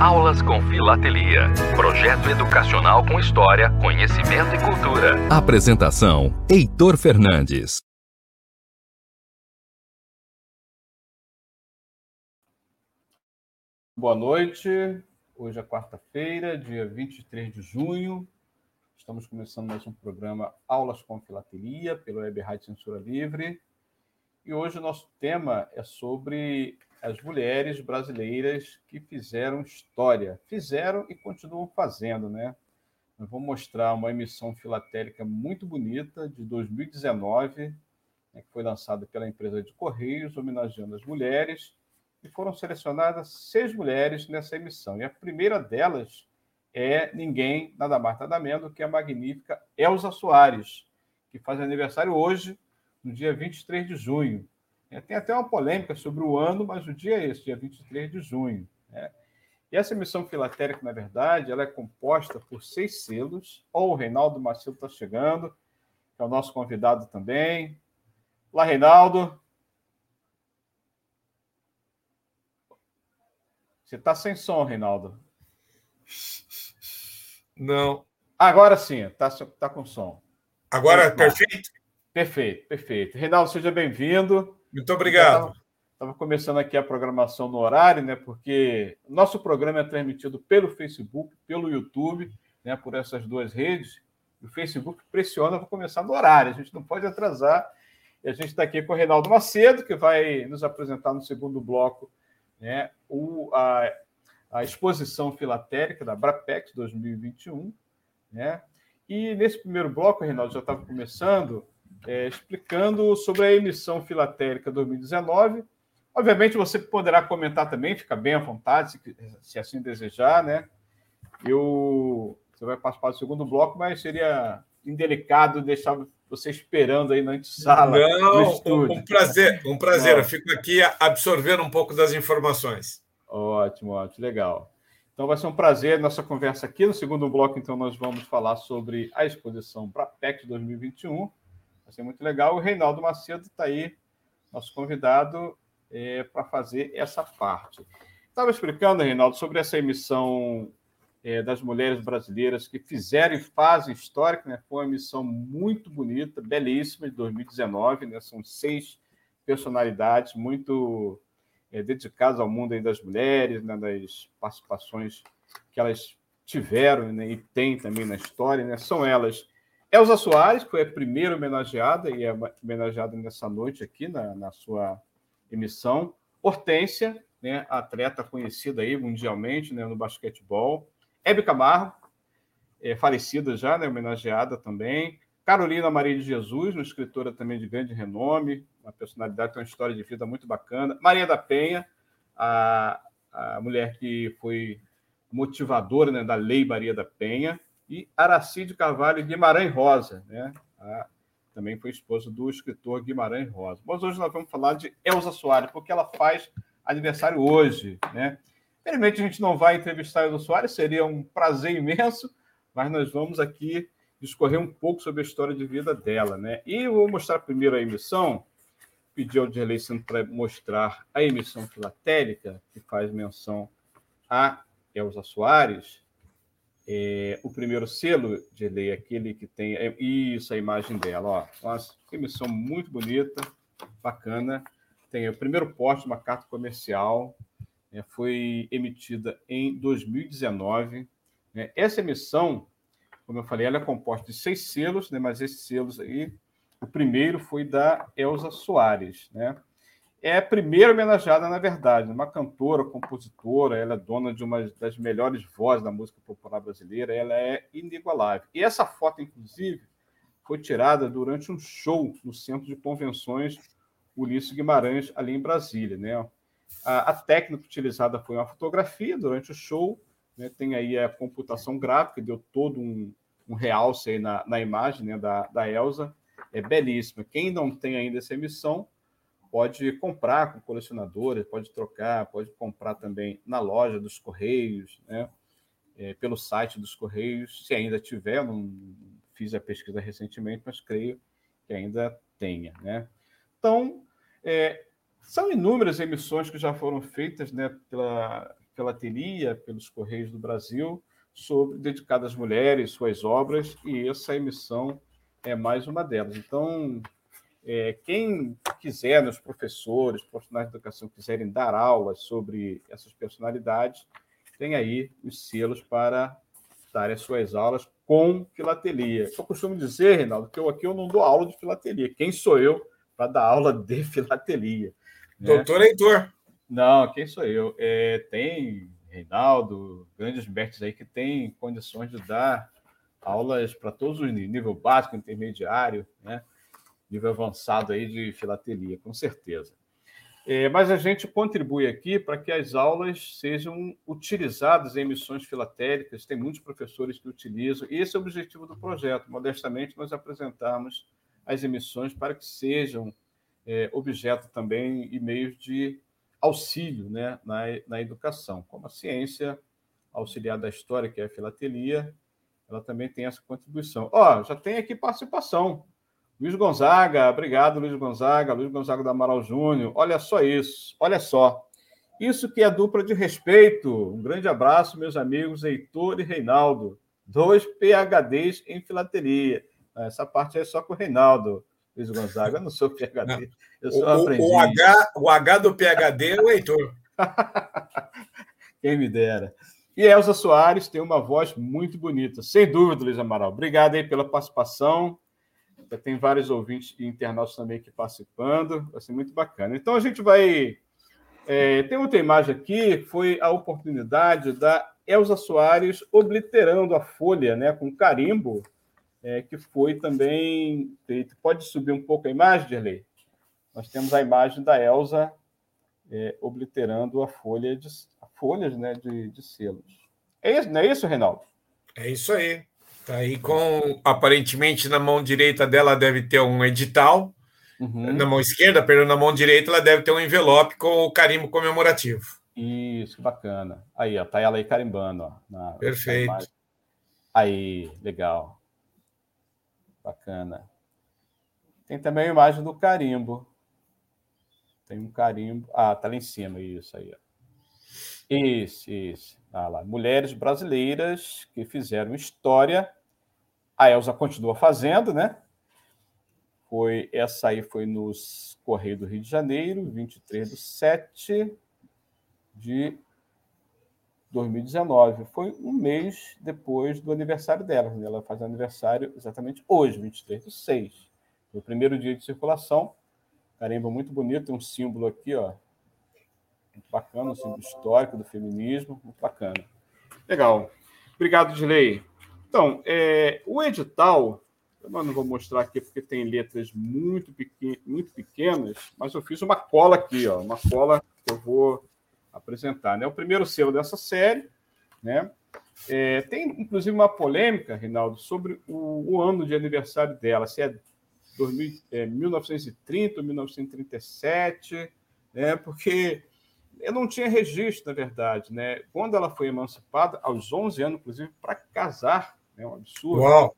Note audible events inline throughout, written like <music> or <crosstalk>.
Aulas com Filatelia. Projeto educacional com história, conhecimento e cultura. Apresentação: Heitor Fernandes. Boa noite. Hoje é quarta-feira, dia 23 de junho. Estamos começando mais um programa Aulas com Filatelia pelo Web Rádio Censura Livre. E hoje o nosso tema é sobre as mulheres brasileiras que fizeram história. Fizeram e continuam fazendo, né? Nós vamos mostrar uma emissão filatélica muito bonita de 2019, né, que foi lançada pela empresa de Correios, homenageando as mulheres. E foram selecionadas seis mulheres nessa emissão. E a primeira delas é ninguém, nada mais, nada menos que a magnífica Elza Soares, que faz aniversário hoje, no dia 23 de junho. É, tem até uma polêmica sobre o ano, mas o dia é esse, dia 23 de junho. Né? E essa emissão filatérica, na verdade, ela é composta por seis selos. Oh, o Reinaldo Macedo está chegando, que é o nosso convidado também. Olá, Reinaldo. Você está sem som, Reinaldo? Não. Agora sim, está tá com som. Agora, é perfeito? Perfeito, perfeito. Reinaldo, seja bem-vindo. Muito obrigado. Estava começando aqui a programação no horário, né? Porque nosso programa é transmitido pelo Facebook, pelo YouTube, né? Por essas duas redes. O Facebook pressiona para começar no horário. A gente não pode atrasar. E a gente está aqui com o Reinaldo Macedo, que vai nos apresentar no segundo bloco, né? O, a, a exposição filatérica da Brapex 2021, né? E nesse primeiro bloco, Reinaldo já estava começando é, explicando sobre a emissão filatérica 2019. Obviamente, você poderá comentar também, fica bem à vontade, se, se assim desejar, né? Eu, você vai participar do segundo bloco, mas seria indelicado deixar você esperando aí na antessala. Não, um, um prazer, um prazer. Eu fico aqui absorvendo um pouco das informações. Ótimo, ótimo, legal. Então vai ser um prazer nossa conversa aqui. No segundo bloco, então, nós vamos falar sobre a exposição para PEC 2021 Vai ser muito legal. O Reinaldo Macedo está aí, nosso convidado, é, para fazer essa parte. Estava explicando, Reinaldo, sobre essa emissão é, das mulheres brasileiras que fizeram e fazem histórica. Né? Foi uma emissão muito bonita, belíssima, de 2019. Né? São seis personalidades muito é, dedicadas ao mundo das mulheres, né? das participações que elas tiveram né? e têm também na história. Né? São elas Elza Soares, que foi a primeira homenageada e é homenageada nessa noite aqui na, na sua emissão. Hortência, né, atleta conhecida aí mundialmente né, no basquetebol. Hebe Camargo, é, falecida já, né, homenageada também. Carolina Maria de Jesus, uma escritora também de grande renome, uma personalidade com uma história de vida muito bacana. Maria da Penha, a, a mulher que foi motivadora né, da Lei Maria da Penha e Aracide Carvalho Guimarães Rosa, né? A, também foi esposa do escritor Guimarães Rosa. Mas hoje nós vamos falar de Elza Soares, porque ela faz aniversário hoje, né? Infelizmente a gente não vai entrevistar Elza Soares, seria um prazer imenso, mas nós vamos aqui discorrer um pouco sobre a história de vida dela, né? E eu vou mostrar primeiro a emissão, pedir ao Dirley para mostrar a emissão filatélica, que faz menção a Elza Soares, é, o primeiro selo de lei, aquele que tem é, isso, a imagem dela, ó. Nossa, emissão muito bonita, bacana. Tem o primeiro poste, uma carta comercial, né, foi emitida em 2019. Né. Essa emissão, como eu falei, ela é composta de seis selos, né, mas esses selos aí, o primeiro foi da Elza Soares, né? É a primeira homenageada, na verdade, uma cantora, compositora, ela é dona de uma das melhores vozes da música popular brasileira, ela é inigualável. E essa foto, inclusive, foi tirada durante um show no Centro de Convenções Ulisses Guimarães, ali em Brasília. Né? A, a técnica utilizada foi uma fotografia durante o show, né? tem aí a computação gráfica, deu todo um, um realce na, na imagem né? da, da Elsa, é belíssima. Quem não tem ainda essa emissão, pode comprar com colecionadores, pode trocar, pode comprar também na loja dos Correios, né? É, pelo site dos Correios, se ainda tiver, não fiz a pesquisa recentemente, mas creio que ainda tenha. Né? Então, é, são inúmeras emissões que já foram feitas né, pela, filatelia pelos Correios do Brasil, sobre dedicada às mulheres, suas obras, e essa emissão é mais uma delas. Então, é, quem quiser, né, os professores, profissionais de educação quiserem dar aulas sobre essas personalidades, tem aí os selos para dar as suas aulas com filatelia. Eu costumo dizer, Reinaldo, que eu aqui eu não dou aula de filatelia. Quem sou eu para dar aula de <laughs> filatelia? Né? Doutor Heitor. Não, quem sou eu? É, tem Reinaldo, grandes mestres aí que têm condições de dar aulas para todos os níveis, nível básico, intermediário, né? Nível avançado aí de filatelia, com certeza. É, mas a gente contribui aqui para que as aulas sejam utilizadas em missões filatélicas, tem muitos professores que utilizam, e esse é o objetivo do projeto. Modestamente, nós apresentamos as emissões para que sejam é, objeto também e meios de auxílio né, na, na educação, como a ciência auxiliar da história, que é a filatelia, ela também tem essa contribuição. Ó, já tem aqui participação. Luiz Gonzaga, obrigado, Luiz Gonzaga, Luiz Gonzaga do Amaral Júnior. Olha só isso, olha só. Isso que é dupla de respeito. Um grande abraço, meus amigos Heitor e Reinaldo, dois PHDs em filatelia. Essa parte é só com o Reinaldo, Luiz Gonzaga. Eu não sou PHD, eu sou o, aprendiz. O H, o H do PHD é o Heitor. <laughs> Quem me dera. E Elza Soares tem uma voz muito bonita, sem dúvida, Luiz Amaral. Obrigado aí pela participação. Tem vários ouvintes e internautas também aqui participando. Vai ser muito bacana. Então a gente vai. É, tem outra imagem aqui, foi a oportunidade da Elza Soares obliterando a folha né, com carimbo, é, que foi também. Pode subir um pouco a imagem, Dirley? Nós temos a imagem da Elza é, obliterando a folha de, folhas né, de, de selos. É isso, não é isso, Reinaldo? É isso aí. Tá aí com aparentemente na mão direita dela deve ter um edital, uhum. na mão esquerda, perdão, na mão direita ela deve ter um envelope com o carimbo comemorativo. Isso, bacana. Aí, ó, tá ela aí carimbando, ó. Na, Perfeito. Na aí, legal. Bacana. Tem também a imagem do carimbo. Tem um carimbo. Ah, tá lá em cima, isso aí, ó. Isso, isso. Ah, lá. Mulheres brasileiras que fizeram história a Elsa continua fazendo, né? Foi, essa aí foi nos Correios do Rio de Janeiro, 23 de 7 de 2019. Foi um mês depois do aniversário dela. Né? Ela faz aniversário exatamente hoje, 23 de 6. Foi o primeiro dia de circulação. Carimbo muito bonito, tem um símbolo aqui, ó. Muito bacana, um símbolo histórico do feminismo, muito bacana. Legal. Obrigado, Dilei. Então, é, o edital, eu não vou mostrar aqui porque tem letras muito, pequen muito pequenas, mas eu fiz uma cola aqui, ó, uma cola que eu vou apresentar. Né? O primeiro selo dessa série, né? É, tem inclusive uma polêmica, Rinaldo, sobre o, o, ano de aniversário dela, se é, 2000, é 1930 ou 1937, né? porque eu não tinha registro, na verdade. Né? Quando ela foi emancipada, aos 11 anos, inclusive, para casar, né? um absurdo. Uau.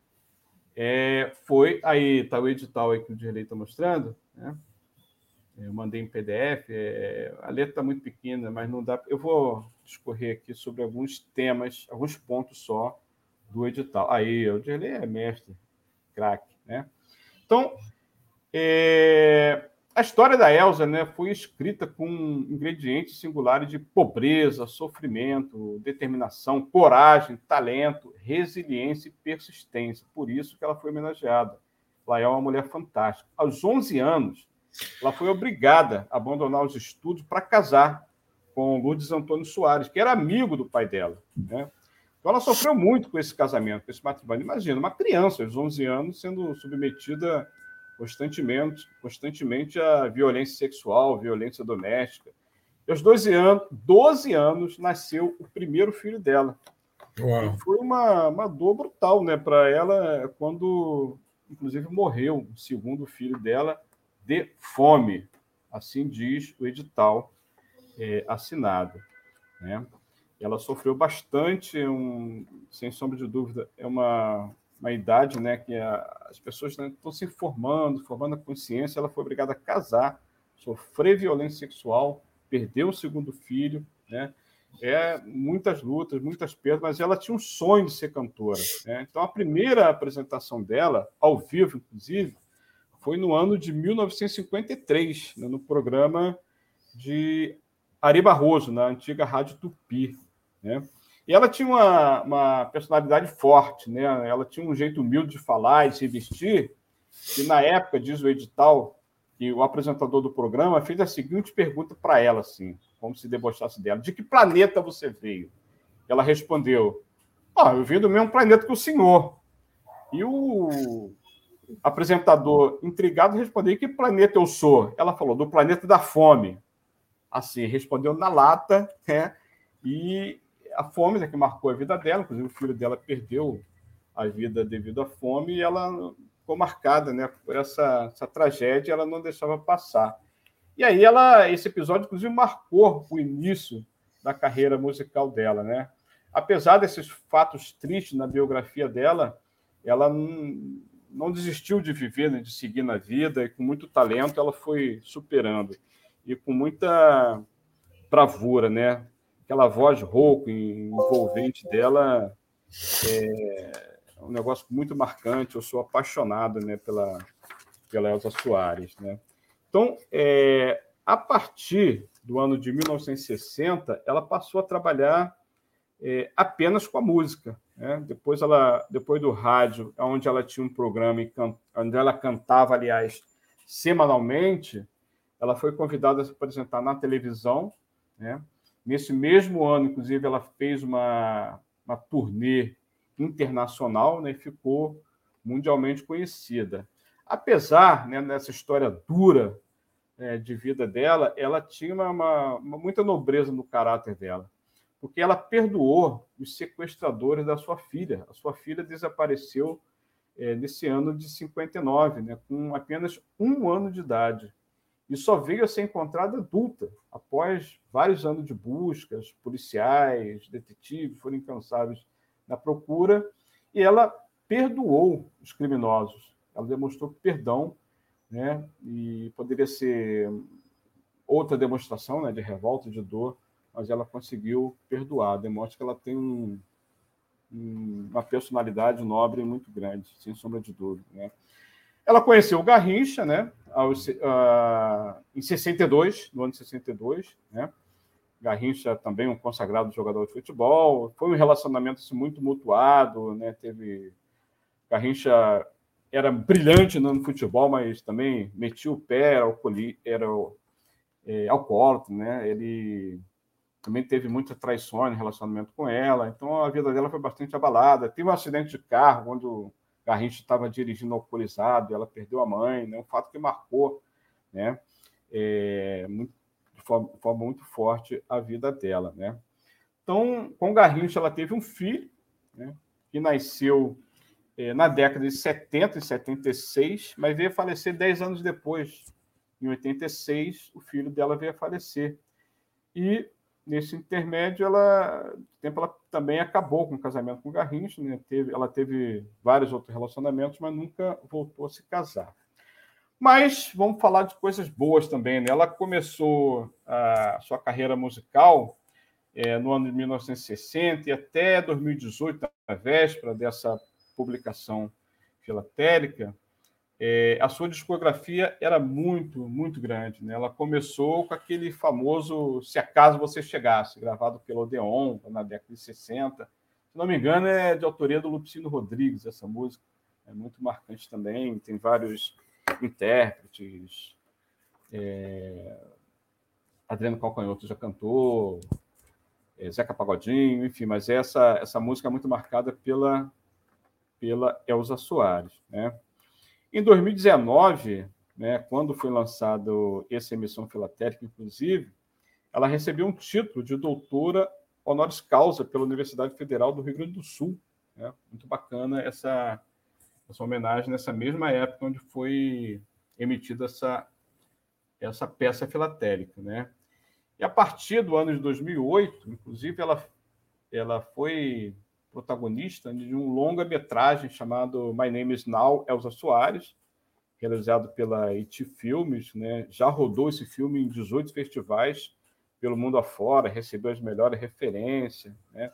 É, foi aí, está o edital aí que o Dirley está mostrando, né? Eu mandei em PDF, é, a letra está muito pequena, mas não dá. Eu vou discorrer aqui sobre alguns temas, alguns pontos só do edital. Aí, o Dirley é mestre, craque, né? Então, é, a história da Elsa né, foi escrita com ingredientes singulares de pobreza, sofrimento, determinação, coragem, talento, resiliência e persistência. Por isso que ela foi homenageada. Ela é uma mulher fantástica. Aos 11 anos, ela foi obrigada a abandonar os estudos para casar com Lourdes Antônio Soares, que era amigo do pai dela. Né? Então, ela sofreu muito com esse casamento, com esse matrimônio. Imagina, uma criança aos 11 anos sendo submetida constantemente, constantemente a violência sexual, violência doméstica. E aos 12 anos, 12 anos nasceu o primeiro filho dela. foi uma, uma dor brutal né, para ela quando, inclusive, morreu o segundo filho dela de fome. Assim diz o edital é, assinado. Né? Ela sofreu bastante, um, sem sombra de dúvida, é uma, uma idade né, que a, as pessoas né, estão se formando, formando a consciência. Ela foi obrigada a casar, sofrer violência sexual, perdeu o segundo filho, né? é, muitas lutas, muitas perdas, mas ela tinha um sonho de ser cantora. Né? Então, a primeira apresentação dela, ao vivo, inclusive, foi no ano de 1953, né, no programa de Ari Barroso, na antiga Rádio Tupi. Né? E ela tinha uma, uma personalidade forte, né? ela tinha um jeito humilde de falar e se vestir, e na época, diz o edital, que o apresentador do programa fez a seguinte pergunta para ela, assim, como se debochasse dela: De que planeta você veio? Ela respondeu: oh, Eu vim do mesmo planeta que o senhor. E o apresentador, intrigado, respondeu: Que planeta eu sou? Ela falou: Do planeta da fome. Assim, respondeu na lata, né? E a fome né, que marcou a vida dela, inclusive o filho dela perdeu a vida devido à fome, e ela ficou marcada né, por essa, essa tragédia, ela não deixava passar. E aí ela, esse episódio, inclusive, marcou o início da carreira musical dela, né? Apesar desses fatos tristes na biografia dela, ela não, não desistiu de viver, né, de seguir na vida, e com muito talento ela foi superando. E com muita bravura, né? Aquela voz rouca envolvente dela é, um negócio muito marcante. Eu sou apaixonado né, pela, pela Elza Soares. Né? Então, é, a partir do ano de 1960, ela passou a trabalhar é, apenas com a música. Né? Depois, ela, depois do rádio, onde ela tinha um programa, onde ela cantava, aliás, semanalmente, ela foi convidada a se apresentar na televisão. Né? Nesse mesmo ano, inclusive, ela fez uma, uma turnê internacional né, ficou mundialmente conhecida. Apesar né, dessa história dura é, de vida dela, ela tinha uma, uma, uma, muita nobreza no caráter dela, porque ela perdoou os sequestradores da sua filha. A sua filha desapareceu é, nesse ano de 59, né, com apenas um ano de idade. E só veio a ser encontrada adulta, após vários anos de buscas, policiais, detetives foram incansáveis na procura, e ela perdoou os criminosos. Ela demonstrou perdão, né? E poderia ser outra demonstração, né, de revolta, de dor, mas ela conseguiu perdoar. Demonstra que ela tem um, um, uma personalidade nobre muito grande, sem sombra de dúvida, né? Ela conheceu o Garrincha, né? Aos, uh, em 62, no ano de 62, né? Garrincha também um consagrado jogador de futebol. Foi um relacionamento assim, muito mutuado, né? Teve Garrincha era brilhante no futebol, mas também metia o pé, era, alcooli... era é, alcoólatra, né? Ele também teve muitas traições no relacionamento com ela, então a vida dela foi bastante abalada. Teve um acidente de carro quando Garrincha estava dirigindo alcoolizado, ela perdeu a mãe, né? Um fato que marcou, né? É, muito, forma, forma muito forte a vida dela, né? Então, com Garrincha, ela teve um filho, né, que nasceu é, na década de 70 e 76, mas veio falecer 10 anos depois. Em 86, o filho dela veio a falecer. E, nesse intermédio, ela, tempo, ela também acabou com o casamento com Garrincha. Né? Teve, ela teve vários outros relacionamentos, mas nunca voltou a se casar. Mas vamos falar de coisas boas também. Né? Ela começou a sua carreira musical é, no ano de 1960 e até 2018, na véspera dessa publicação filatélica, é, a sua discografia era muito, muito grande. Né? Ela começou com aquele famoso Se Acaso Você Chegasse, gravado pelo Odeon na década de 60. Se não me engano, é de autoria do Lupicino Rodrigues, essa música. É muito marcante também, tem vários intérpretes. É, Adriano Calcanhoto já cantou, é, Zeca Pagodinho, enfim, mas essa, essa música é muito marcada pela, pela Elza Soares. Né? Em 2019, né, quando foi lançado essa emissão filatélica, inclusive, ela recebeu um título de doutora honoris causa pela Universidade Federal do Rio Grande do Sul. Né? Muito bacana essa, essa homenagem nessa mesma época onde foi emitida essa, essa peça filatélica, né? E a partir do ano de 2008, inclusive, ela, ela foi protagonista de um longa-metragem chamado My Name is Now, Elza Soares, realizado pela IT Filmes, né? Já rodou esse filme em 18 festivais pelo mundo afora, recebeu as melhores referências, né?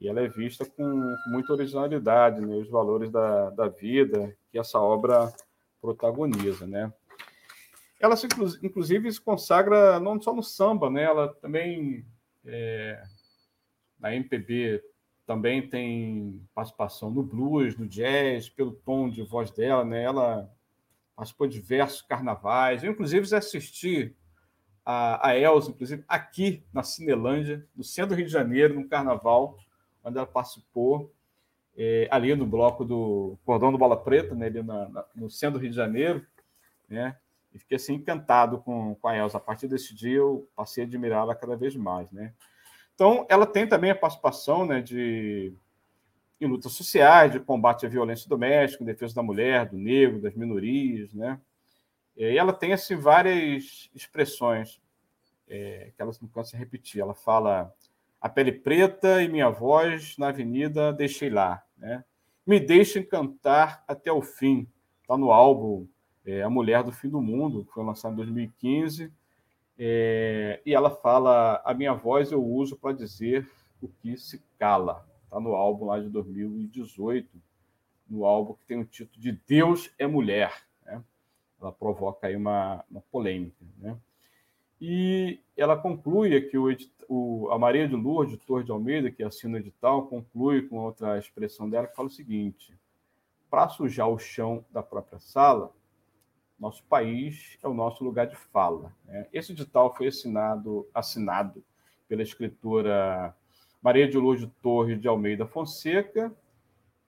E ela é vista com muita originalidade, né? Os valores da, da vida que essa obra protagoniza, né? Ela, se, inclusive, se consagra não só no samba, né? Ela também, é, na MPB, também tem participação no blues, no jazz, pelo tom de voz dela, né? Ela participou de diversos carnavais. Eu, inclusive, já assisti a, a Elza, inclusive, aqui na Cinelândia, no centro do Rio de Janeiro, no carnaval, onde ela participou, é, ali no bloco do Cordão do Bola Preta, né, ali na, na, no centro do Rio de Janeiro, né? E fiquei assim encantado com, com a Elza. A partir desse dia eu passei a admirá-la cada vez mais, né? Então, ela tem também a participação né, de, em lutas sociais, de combate à violência doméstica, em defesa da mulher, do negro, das minorias, né? E ela tem assim, várias expressões é, que ela não cansa de repetir. Ela fala a pele preta e minha voz na avenida deixei lá. Né? Me deixem cantar até o fim. Está no álbum é, A Mulher do Fim do Mundo, que foi lançado em 2015. É, e ela fala: A minha voz eu uso para dizer o que se cala. Está no álbum lá de 2018, no álbum que tem o título de Deus é Mulher ela provoca aí uma, uma polêmica. Né? E ela conclui aqui o, o, a Maria de Lourdes, Torre de Almeida, que assina o edital, conclui com outra expressão dela que fala o seguinte: para sujar o chão da própria sala, nosso país é o nosso lugar de fala. Né? Esse edital foi assinado, assinado pela escritora Maria de Lourdes Torres de Almeida Fonseca,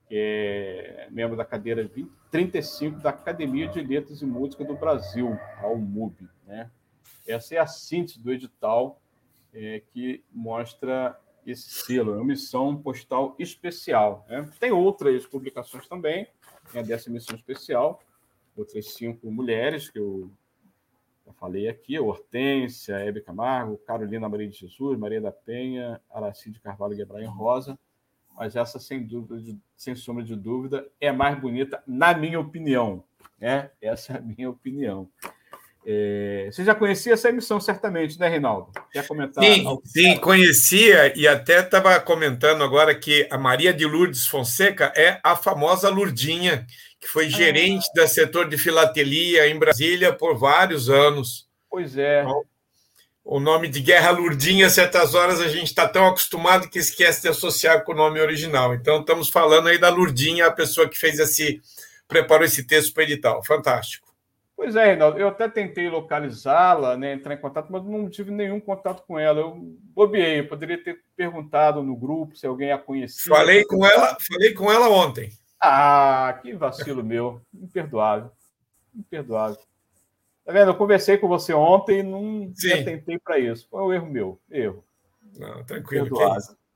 que é membro da cadeira 20, 35 da Academia de Letras e Música do Brasil, a UMUB. Né? Essa é a síntese do edital é, que mostra esse selo, é uma missão postal especial. Né? Tem outras publicações também né, dessa missão especial, outras cinco mulheres que eu já falei aqui, Hortência, Hebe Camargo, Carolina Maria de Jesus, Maria da Penha, Aracide Carvalho Guebraim Rosa, mas essa, sem dúvida, sem sombra de dúvida, é mais bonita, na minha opinião. Né? Essa é a minha opinião. É... Você já conhecia essa emissão, certamente, né, Reinaldo? Quer comentar? Sim, sim conhecia e até estava comentando agora que a Maria de Lourdes Fonseca é a famosa Lurdinha, que foi gerente ah. do setor de filatelia em Brasília por vários anos. Pois é. Então, o nome de Guerra Lurdinha, certas horas a gente está tão acostumado que esquece de associar com o nome original. Então, estamos falando aí da Lurdinha, a pessoa que fez esse, preparou esse texto para edital. Fantástico. Pois é, Reinaldo, eu até tentei localizá-la, né, entrar em contato, mas não tive nenhum contato com ela. Eu bobeei, eu poderia ter perguntado no grupo se alguém a conhecia. Falei com ela, falei com ela ontem. Ah, que vacilo meu. Imperdoável. Imperdoável. Tá vendo? Eu conversei com você ontem e não tentei para isso. Foi um erro meu. Erro. Não, tranquilo.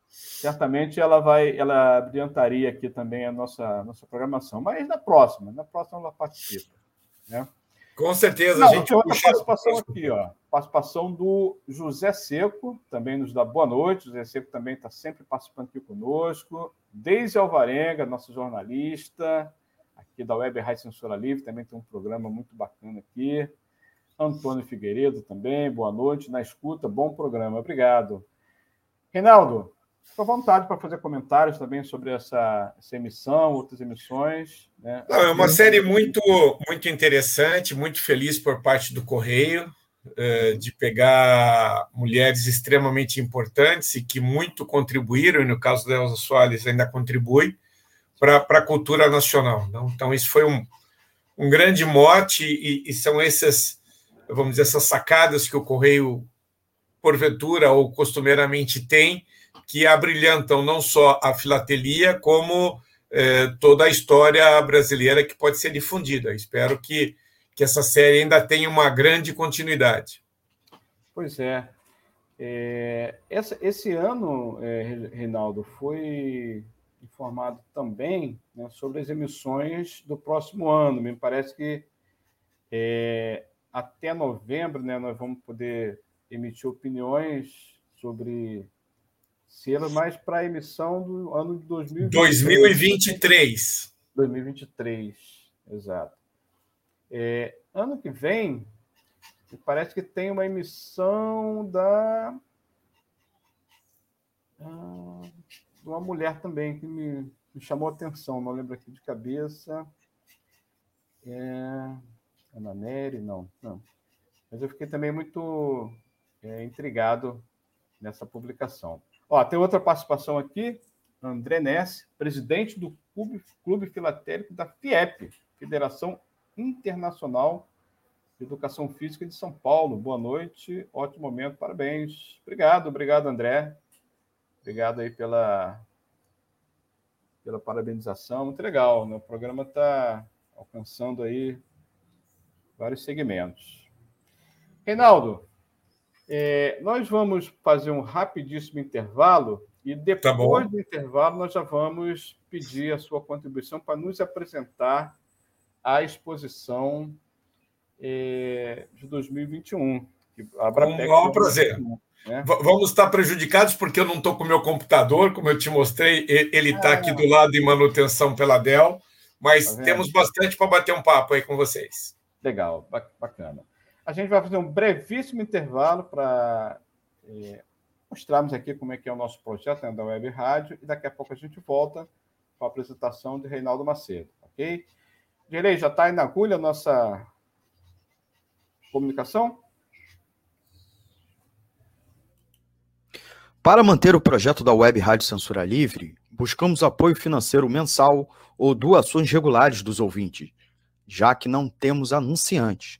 Certamente ela vai, ela adiantaria aqui também a nossa, nossa programação. Mas na próxima, na próxima ela participa. Né? Com certeza, Não, a gente. Tem outra participação aqui, ó. Participação do José Seco, também nos dá boa noite. José Seco também está sempre participando aqui conosco. Deise Alvarenga, nossa jornalista aqui da Web Rádio Censura Livre, também tem um programa muito bacana aqui. Antônio Figueiredo também, boa noite, na escuta, bom programa, obrigado. Reinaldo, fica à vontade para fazer comentários também sobre essa, essa emissão, outras emissões. Né? Não, é uma série muito, muito interessante, muito feliz por parte do Correio, eh, de pegar mulheres extremamente importantes e que muito contribuíram, e no caso da Elza Soares ainda contribui, para a cultura nacional. Não? Então, isso foi um, um grande mote e, e, são essas, vamos dizer, essas sacadas que o Correio, porventura ou costumeiramente tem, que abrilhantam não só a filatelia, como eh, toda a história brasileira que pode ser difundida. Espero que, que essa série ainda tenha uma grande continuidade. Pois é. é essa, esse ano, é, Reinaldo, foi informado também né, sobre as emissões do próximo ano. Me parece que é, até novembro né, nós vamos poder emitir opiniões sobre selos, mas para a emissão do ano de 2023. 2023. 2023, exato. É, ano que vem, parece que tem uma emissão da. Ah, de uma mulher também que me, me chamou a atenção, não lembro aqui de cabeça. É, Ana Nery, não, não. Mas eu fiquei também muito é, intrigado nessa publicação. Ó, tem outra participação aqui, André Ness, presidente do Clube, Clube Filatélico da FIEP, Federação Internacional de Educação Física de São Paulo. Boa noite, ótimo momento, parabéns. Obrigado, obrigado, André. Obrigado aí pela, pela parabenização. Muito legal, né? o programa está alcançando aí vários segmentos. Reinaldo, é, nós vamos fazer um rapidíssimo intervalo e depois tá do intervalo nós já vamos pedir a sua contribuição para nos apresentar a exposição é, de 2021. Com o maior prazer. Né? Vamos estar prejudicados porque eu não estou com o meu computador, como eu te mostrei, ele está ah, aqui do lado em manutenção pela Dell, mas tá temos bastante para bater um papo aí com vocês. Legal, bacana. A gente vai fazer um brevíssimo intervalo para é, mostrarmos aqui como é que é o nosso projeto né, da Web Rádio e daqui a pouco a gente volta com a apresentação de Reinaldo Macedo, ok? Direi, já está aí na agulha a nossa comunicação? Para manter o projeto da Web Rádio Censura Livre, buscamos apoio financeiro mensal ou doações regulares dos ouvintes, já que não temos anunciantes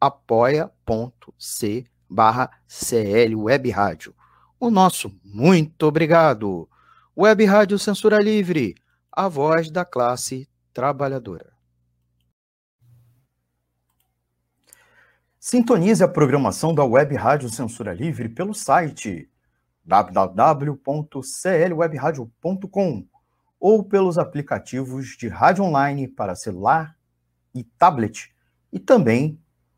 apoia.c barra CL Web Rádio. O nosso muito obrigado. Web Rádio Censura Livre, a voz da classe trabalhadora. Sintonize a programação da Web Rádio Censura Livre pelo site www.clwebradio.com ou pelos aplicativos de rádio online para celular e tablet e também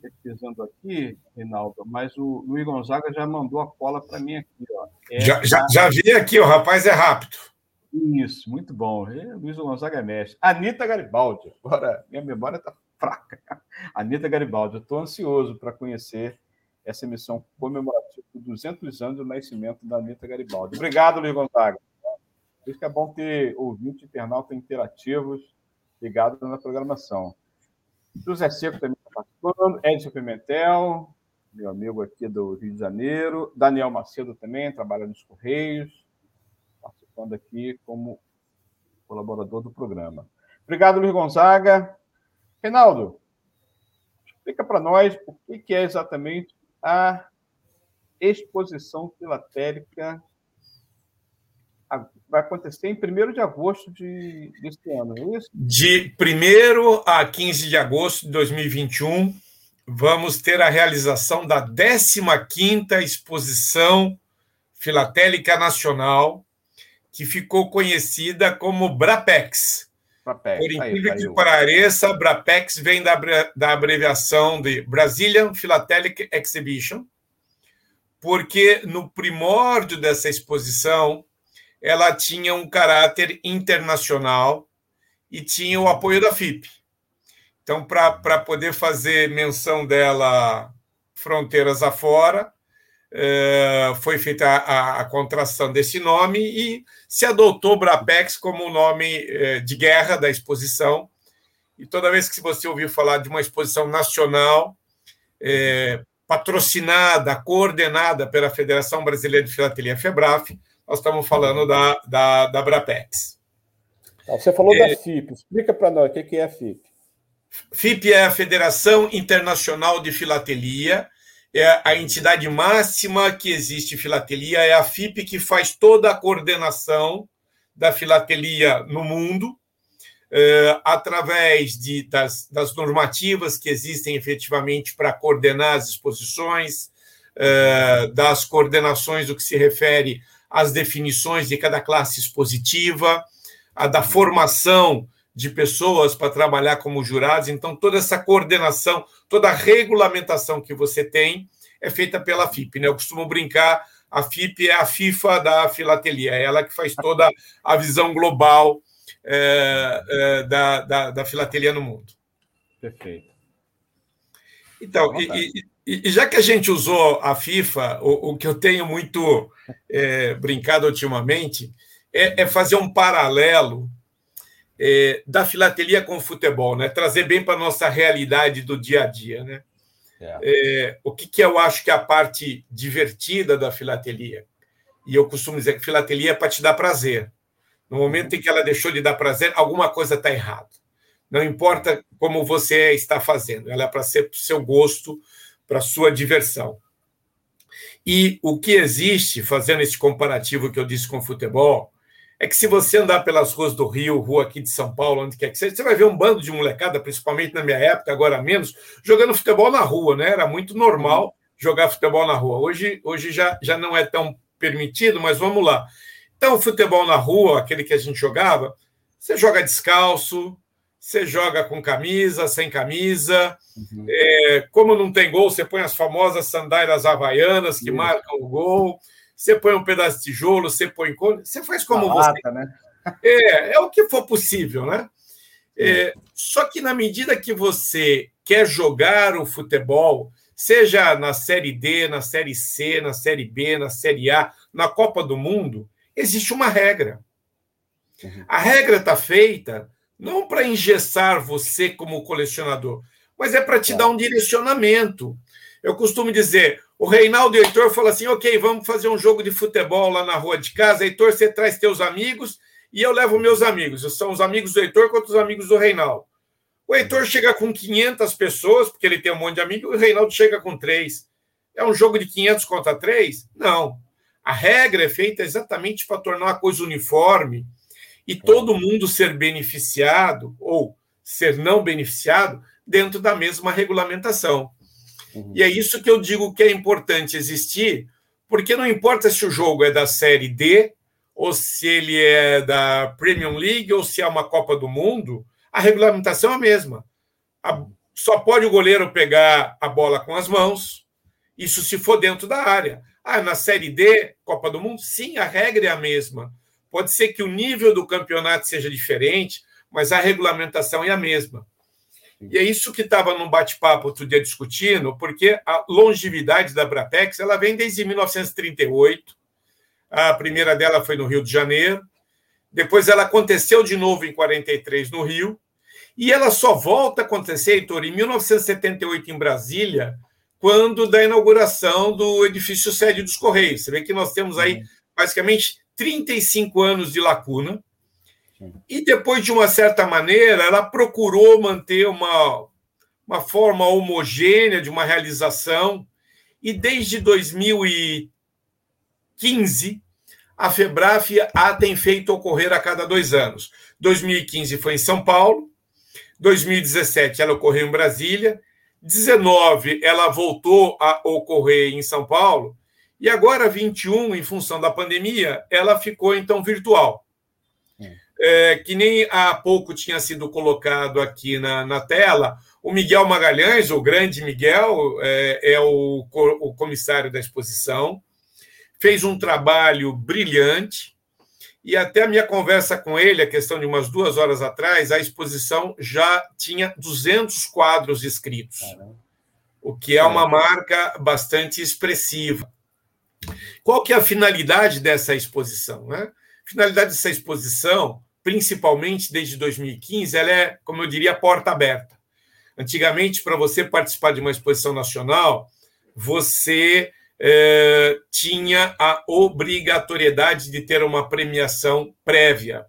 pesquisando aqui, Reinaldo, mas o Luiz Gonzaga já mandou a cola para mim aqui. Ó. É já, já, já vi aqui, o rapaz é rápido. Isso, muito bom. É, Luiz Gonzaga é mestre. Anitta Garibaldi. Agora, minha memória está fraca. <laughs> Anitta Garibaldi, eu estou ansioso para conhecer essa emissão comemorativa de 200 anos do nascimento da Anitta Garibaldi. Obrigado, Luiz Gonzaga. Por isso que é bom ter ouvintes internautas interativos ligados na programação. José Seco também está participando, Edson Pimentel, meu amigo aqui do Rio de Janeiro, Daniel Macedo também, trabalha nos Correios, participando aqui como colaborador do programa. Obrigado, Luiz Gonzaga. Reinaldo, explica para nós o que é exatamente a exposição filatélica vai acontecer em 1 de agosto de, deste ano, é isso? De 1 a 15 de agosto de 2021, vamos ter a realização da 15ª Exposição Filatélica Nacional, que ficou conhecida como BRAPEX. BRAPEX. Por incrível aí, que pareça, BRAPEX vem da, da abreviação de Brazilian Philatelic Exhibition, porque no primórdio dessa exposição ela tinha um caráter internacional e tinha o apoio da FIP. Então, para poder fazer menção dela fronteiras afora, é, foi feita a, a, contração desse nome e se adotou Brapex como o nome é, de guerra da exposição. E toda vez que você ouvir falar de uma exposição nacional, é, patrocinada, coordenada pela Federação Brasileira de Filatelia FEBRAF, nós estamos falando da, da, da Brapex. Você falou da FIP, explica para nós o que é a FIP. FIP é a Federação Internacional de Filatelia, é a entidade máxima que existe em filatelia, é a FIP que faz toda a coordenação da filatelia no mundo, é, através de, das, das, normativas que existem efetivamente para coordenar as exposições, é, das coordenações do que se refere às definições de cada classe expositiva, a da formação de pessoas para trabalhar como jurados. Então, toda essa coordenação, toda a regulamentação que você tem é feita pela FIP. Né? Eu costumo brincar, a FIP é a FIFA da filatelia, é ela que faz toda a visão global é, é, da, da, da, filatelia no mundo. Perfeito. Então, e, e, e, já que a gente usou a FIFA, o, o que eu tenho muito é, brincado ultimamente é, é fazer um paralelo é, da filatelia com o futebol, né? Trazer bem para a nossa realidade do dia a dia, né? É. É, o que, que eu acho que é a parte divertida da filatelia? E eu costumo dizer que filatelia é para te dar prazer. No momento em que ela deixou de dar prazer, alguma coisa está errada. Não importa como você está fazendo, ela é para ser para o seu gosto, para sua diversão. E o que existe, fazendo esse comparativo que eu disse com o futebol, é que se você andar pelas ruas do Rio, rua aqui de São Paulo, onde quer que seja, você vai ver um bando de molecada, principalmente na minha época, agora menos, jogando futebol na rua, né? Era muito normal jogar futebol na rua. Hoje, hoje já, já não é tão permitido, mas vamos lá. Então, futebol na rua, aquele que a gente jogava, você joga descalço, você joga com camisa, sem camisa. Uhum. É, como não tem gol, você põe as famosas sandálias havaianas que uhum. marcam o gol você põe um pedaço de tijolo, você põe você faz como você. né? É, é o que for possível, né? É, só que na medida que você quer jogar o futebol, seja na Série D, na Série C, na Série B, na Série A, na Copa do Mundo, existe uma regra. Uhum. A regra está feita não para engessar você como colecionador, mas é para te dar um direcionamento. Eu costumo dizer: o Reinaldo e o Heitor falam assim: ok, vamos fazer um jogo de futebol lá na rua de casa. Heitor, você traz teus amigos e eu levo meus amigos. São os amigos do Heitor contra os amigos do Reinaldo. O Heitor chega com 500 pessoas, porque ele tem um monte de amigos, e o Reinaldo chega com três. É um jogo de 500 contra três? Não. A regra é feita exatamente para tornar a coisa uniforme e todo mundo ser beneficiado ou ser não beneficiado dentro da mesma regulamentação. Uhum. E é isso que eu digo que é importante existir, porque não importa se o jogo é da Série D, ou se ele é da Premium League, ou se é uma Copa do Mundo, a regulamentação é a mesma. A, só pode o goleiro pegar a bola com as mãos, isso se for dentro da área. Ah, na Série D, Copa do Mundo, sim, a regra é a mesma. Pode ser que o nível do campeonato seja diferente, mas a regulamentação é a mesma. E é isso que estava num bate-papo outro dia discutindo, porque a longevidade da Brapex ela vem desde 1938. A primeira dela foi no Rio de Janeiro. Depois ela aconteceu de novo em 43 no Rio. E ela só volta a acontecer, Heitor, em 1978 em Brasília, quando da inauguração do edifício sede dos Correios. Você vê que nós temos aí basicamente 35 anos de lacuna. E depois, de uma certa maneira, ela procurou manter uma, uma forma homogênea de uma realização. E desde 2015, a FEBRAF a tem feito ocorrer a cada dois anos. 2015 foi em São Paulo, 2017 ela ocorreu em Brasília, 19 ela voltou a ocorrer em São Paulo e agora 21, em função da pandemia, ela ficou então virtual. É, que nem há pouco tinha sido colocado aqui na, na tela, o Miguel Magalhães, o grande Miguel, é, é o, o comissário da exposição, fez um trabalho brilhante, e até a minha conversa com ele, a questão de umas duas horas atrás, a exposição já tinha 200 quadros escritos, o que é uma marca bastante expressiva. Qual que é a finalidade dessa exposição? Né? Finalidade dessa exposição, principalmente desde 2015, ela é, como eu diria, porta aberta. Antigamente, para você participar de uma exposição nacional, você é, tinha a obrigatoriedade de ter uma premiação prévia.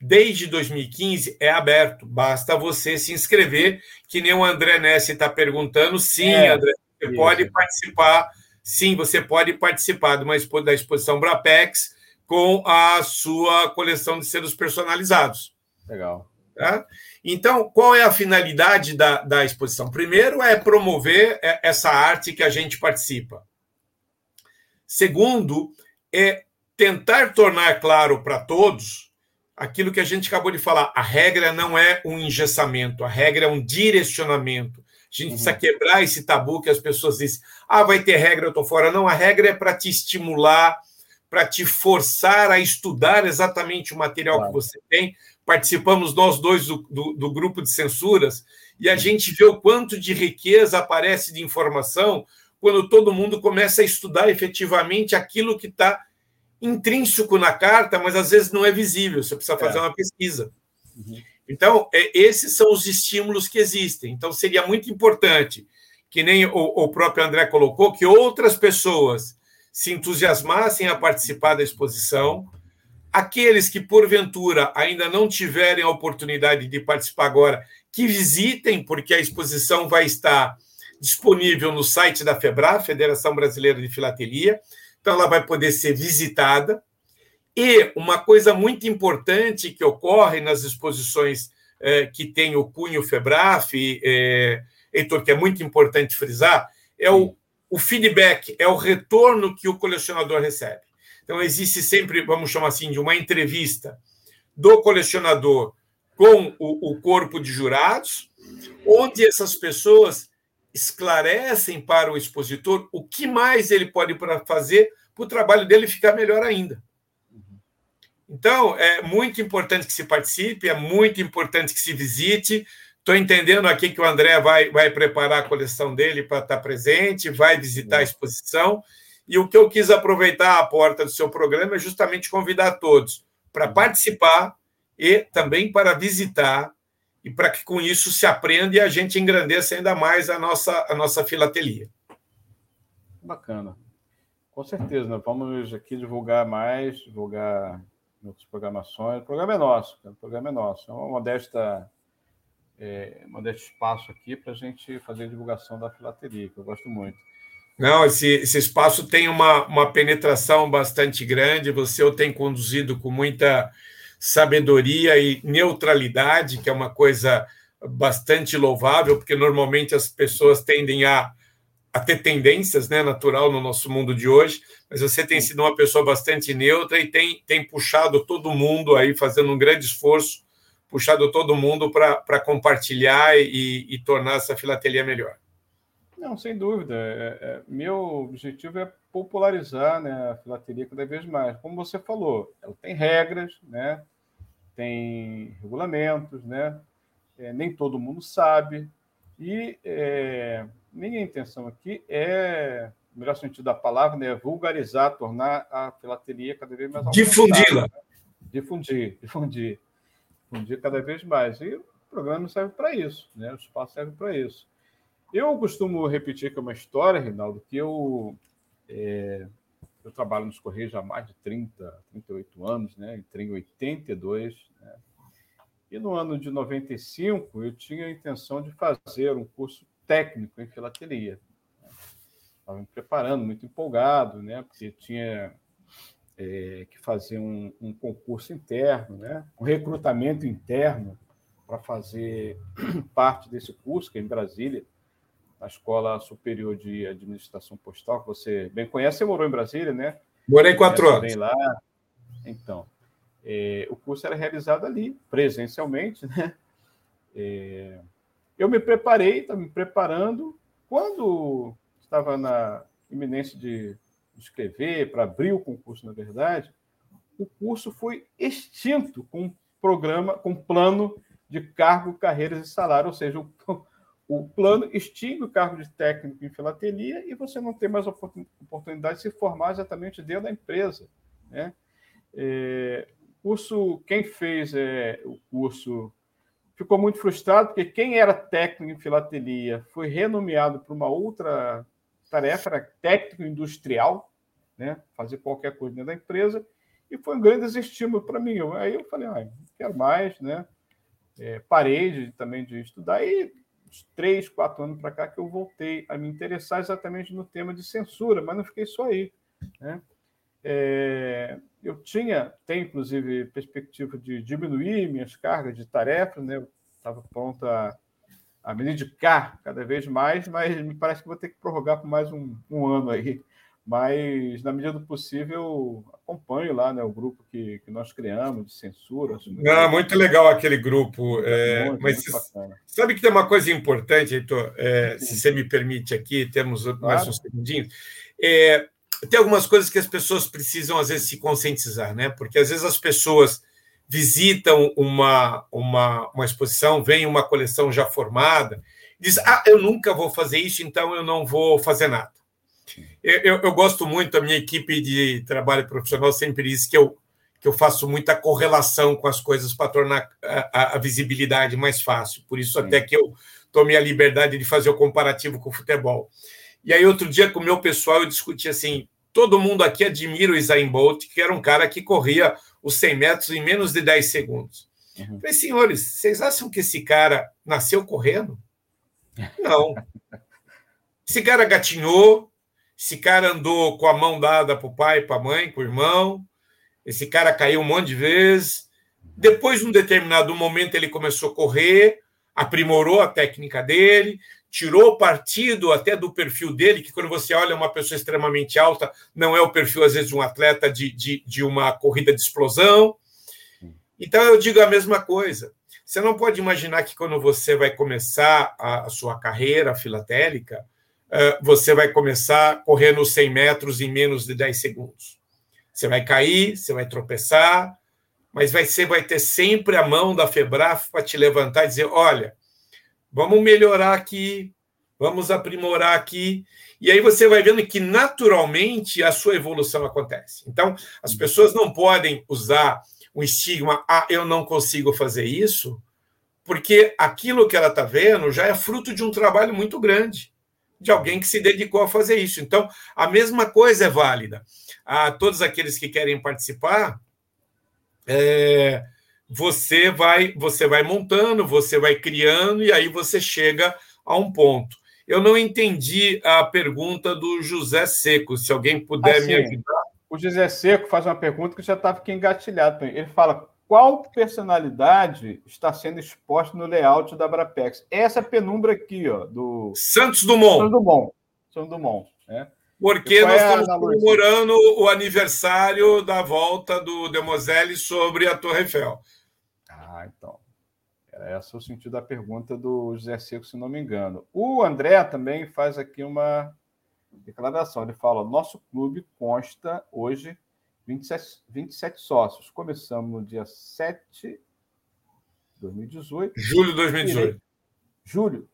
Desde 2015 é aberto, basta você se inscrever, que nem o André Nessi está perguntando. Sim, é, André, você isso. pode participar. Sim, você pode participar de uma da exposição Brapex com a sua coleção de selos personalizados. Legal. Tá? Então, qual é a finalidade da, da exposição? Primeiro é promover essa arte que a gente participa. Segundo, é tentar tornar claro para todos aquilo que a gente acabou de falar. A regra não é um engessamento, a regra é um direcionamento. A gente uhum. precisa quebrar esse tabu que as pessoas dizem: ah, vai ter regra, eu estou fora. Não, a regra é para te estimular, para te forçar a estudar exatamente o material claro. que você tem. Participamos nós dois do, do, do grupo de censuras e a uhum. gente vê o quanto de riqueza aparece de informação quando todo mundo começa a estudar efetivamente aquilo que está intrínseco na carta, mas às vezes não é visível, você precisa fazer é. uma pesquisa. Uhum. Então, é, esses são os estímulos que existem. Então, seria muito importante, que nem o, o próprio André colocou, que outras pessoas se entusiasmassem a participar da exposição. Aqueles que, porventura, ainda não tiverem a oportunidade de participar agora, que visitem, porque a exposição vai estar disponível no site da FEBRA, Federação Brasileira de Filatelia. Então, ela vai poder ser visitada. E uma coisa muito importante que ocorre nas exposições eh, que tem o cunho FEBRAF, eh, Heitor, que é muito importante frisar, é o, o feedback, é o retorno que o colecionador recebe. Então, existe sempre, vamos chamar assim, de uma entrevista do colecionador com o, o corpo de jurados, onde essas pessoas esclarecem para o expositor o que mais ele pode fazer para o trabalho dele ficar melhor ainda. Então, é muito importante que se participe, é muito importante que se visite. Estou entendendo aqui que o André vai, vai preparar a coleção dele para estar presente, vai visitar a exposição. E o que eu quis aproveitar a porta do seu programa é justamente convidar todos para participar e também para visitar e para que com isso se aprenda e a gente engrandeça ainda mais a nossa, a nossa filatelia. Bacana. Com certeza, nós vamos aqui divulgar mais, divulgar outras programações. O programa é nosso, o programa é nosso. É uma modesta, é, modesto espaço aqui para a gente fazer divulgação da filatelia, que eu gosto muito. Não, esse, esse espaço tem uma, uma penetração bastante grande, você o tem conduzido com muita sabedoria e neutralidade, que é uma coisa bastante louvável, porque normalmente as pessoas tendem a, a ter tendências, né, natural no nosso mundo de hoje, mas você tem sido uma pessoa bastante neutra e tem, tem puxado todo mundo aí, fazendo um grande esforço, puxado todo mundo para compartilhar e, e tornar essa filatelia melhor. Não, sem dúvida. É, é, meu objetivo é popularizar né, a filateria cada vez mais. Como você falou, ela tem regras, né, tem regulamentos, né, é, nem todo mundo sabe. E é, minha intenção aqui é, no melhor sentido da palavra, né, vulgarizar, tornar a filateria cada vez mais Difundi-la. Né? Difundir, difundir. Difundir cada vez mais. E o programa serve para isso, né? o espaço serve para isso. Eu costumo repetir que é uma história, Rinaldo, que eu, é, eu trabalho nos Correios há mais de 30, 38 anos, né? entrei em 82, né? e no ano de 95 eu tinha a intenção de fazer um curso técnico em filatelia. Estava me preparando, muito empolgado, né? porque tinha é, que fazer um, um, concurso interno, né? um recrutamento interno para fazer <clears throat> parte desse curso, que é em Brasília, na Escola Superior de Administração Postal, que você bem conhece. Você morou em Brasília, né? Morei quatro anos. lá. Então, é, o curso era realizado ali, presencialmente, né? É, eu me preparei, estava me preparando. Quando estava na iminência de escrever, para abrir o concurso, na verdade, o curso foi extinto com programa, com plano de cargo, carreiras e salário, ou seja, o, <laughs> o plano extingue o cargo de técnico em filatelia e você não tem mais oportunidade de se formar exatamente dentro da empresa. Né? É, curso, quem fez é, o curso ficou muito frustrado, porque quem era técnico em filatelia foi renomeado para uma outra tarefa, técnico industrial, né? fazer qualquer coisa dentro da empresa, e foi um grande desestímulo para mim. Aí eu falei, ah, não quero mais, né? É, parei de, também de estudar e uns três, quatro anos para cá que eu voltei a me interessar exatamente no tema de censura, mas não fiquei só aí. Né? É, eu tinha, tem inclusive perspectiva de diminuir minhas cargas de tarefas, né? eu estava pronto a, a me dedicar cada vez mais, mas me parece que vou ter que prorrogar por mais um, um ano aí. Mas, na medida do possível, acompanho lá né, o grupo que, que nós criamos de censura. Não, muito legal aquele grupo. É, muito, mas muito sabe que tem uma coisa importante, Heitor, é, se você me permite aqui, temos claro. mais uns segundinhos. É, tem algumas coisas que as pessoas precisam, às vezes, se conscientizar, né? Porque às vezes as pessoas visitam uma, uma, uma exposição, vem uma coleção já formada, diz: Ah, eu nunca vou fazer isso, então eu não vou fazer nada. Eu, eu, eu, gosto muito, a minha equipe de trabalho profissional sempre diz que eu, que eu faço muita correlação com as coisas para tornar a, a, visibilidade mais fácil. Por isso, até que eu tomei a liberdade de fazer o comparativo com o futebol. E aí, outro dia, com o meu pessoal, eu discuti assim: todo mundo aqui admira o Isaim Bolt, que era um cara que corria os 100 metros em menos de 10 segundos. Uhum. Falei, senhores, vocês acham que esse cara nasceu correndo? <laughs> Não. Esse cara gatinhou, esse cara andou com a mão dada para o pai, para a mãe, com o irmão. Esse cara caiu um monte de vezes. Depois, de um determinado momento, ele começou a correr, aprimorou a técnica dele, tirou partido até do perfil dele, que quando você olha uma pessoa extremamente alta, não é o perfil, às vezes, de um atleta de, de, de uma corrida de explosão. Então, eu digo a mesma coisa. Você não pode imaginar que quando você vai começar a, a sua carreira filatélica, eh, você vai começar correndo 100 metros em menos de 10 segundos. Você vai cair, você vai tropeçar, mas vai, você vai ter sempre a mão da Febraf para te levantar e dizer: olha, vamos melhorar aqui, vamos aprimorar aqui. E aí você vai vendo que naturalmente a sua evolução acontece. Então, as pessoas não podem usar um estigma, ah, eu não consigo fazer isso, porque aquilo que ela está vendo já é fruto de um trabalho muito grande de alguém que se dedicou a fazer isso. Então, a mesma coisa é válida. A todos aqueles que querem participar, é, você vai você vai montando, você vai criando e aí você chega a um ponto. Eu não entendi a pergunta do José Seco, se alguém puder assim, me ajudar. O José Seco faz uma pergunta que já estava aqui engatilhado. Ele fala: qual personalidade está sendo exposta no layout da Brapex? Essa penumbra aqui, ó, do Santos Dumont. Santos Dumont. Santos Dumont, né? Porque nós é estamos comemorando o aniversário da volta do Demoselle sobre a Torre Eiffel. Ah, então. Era esse o sentido da pergunta do José Seco, se não me engano. O André também faz aqui uma declaração. Ele fala: nosso clube consta hoje 27, 27 sócios. Começamos no dia 7 de 2018. Julho de 2018. Irei, julho.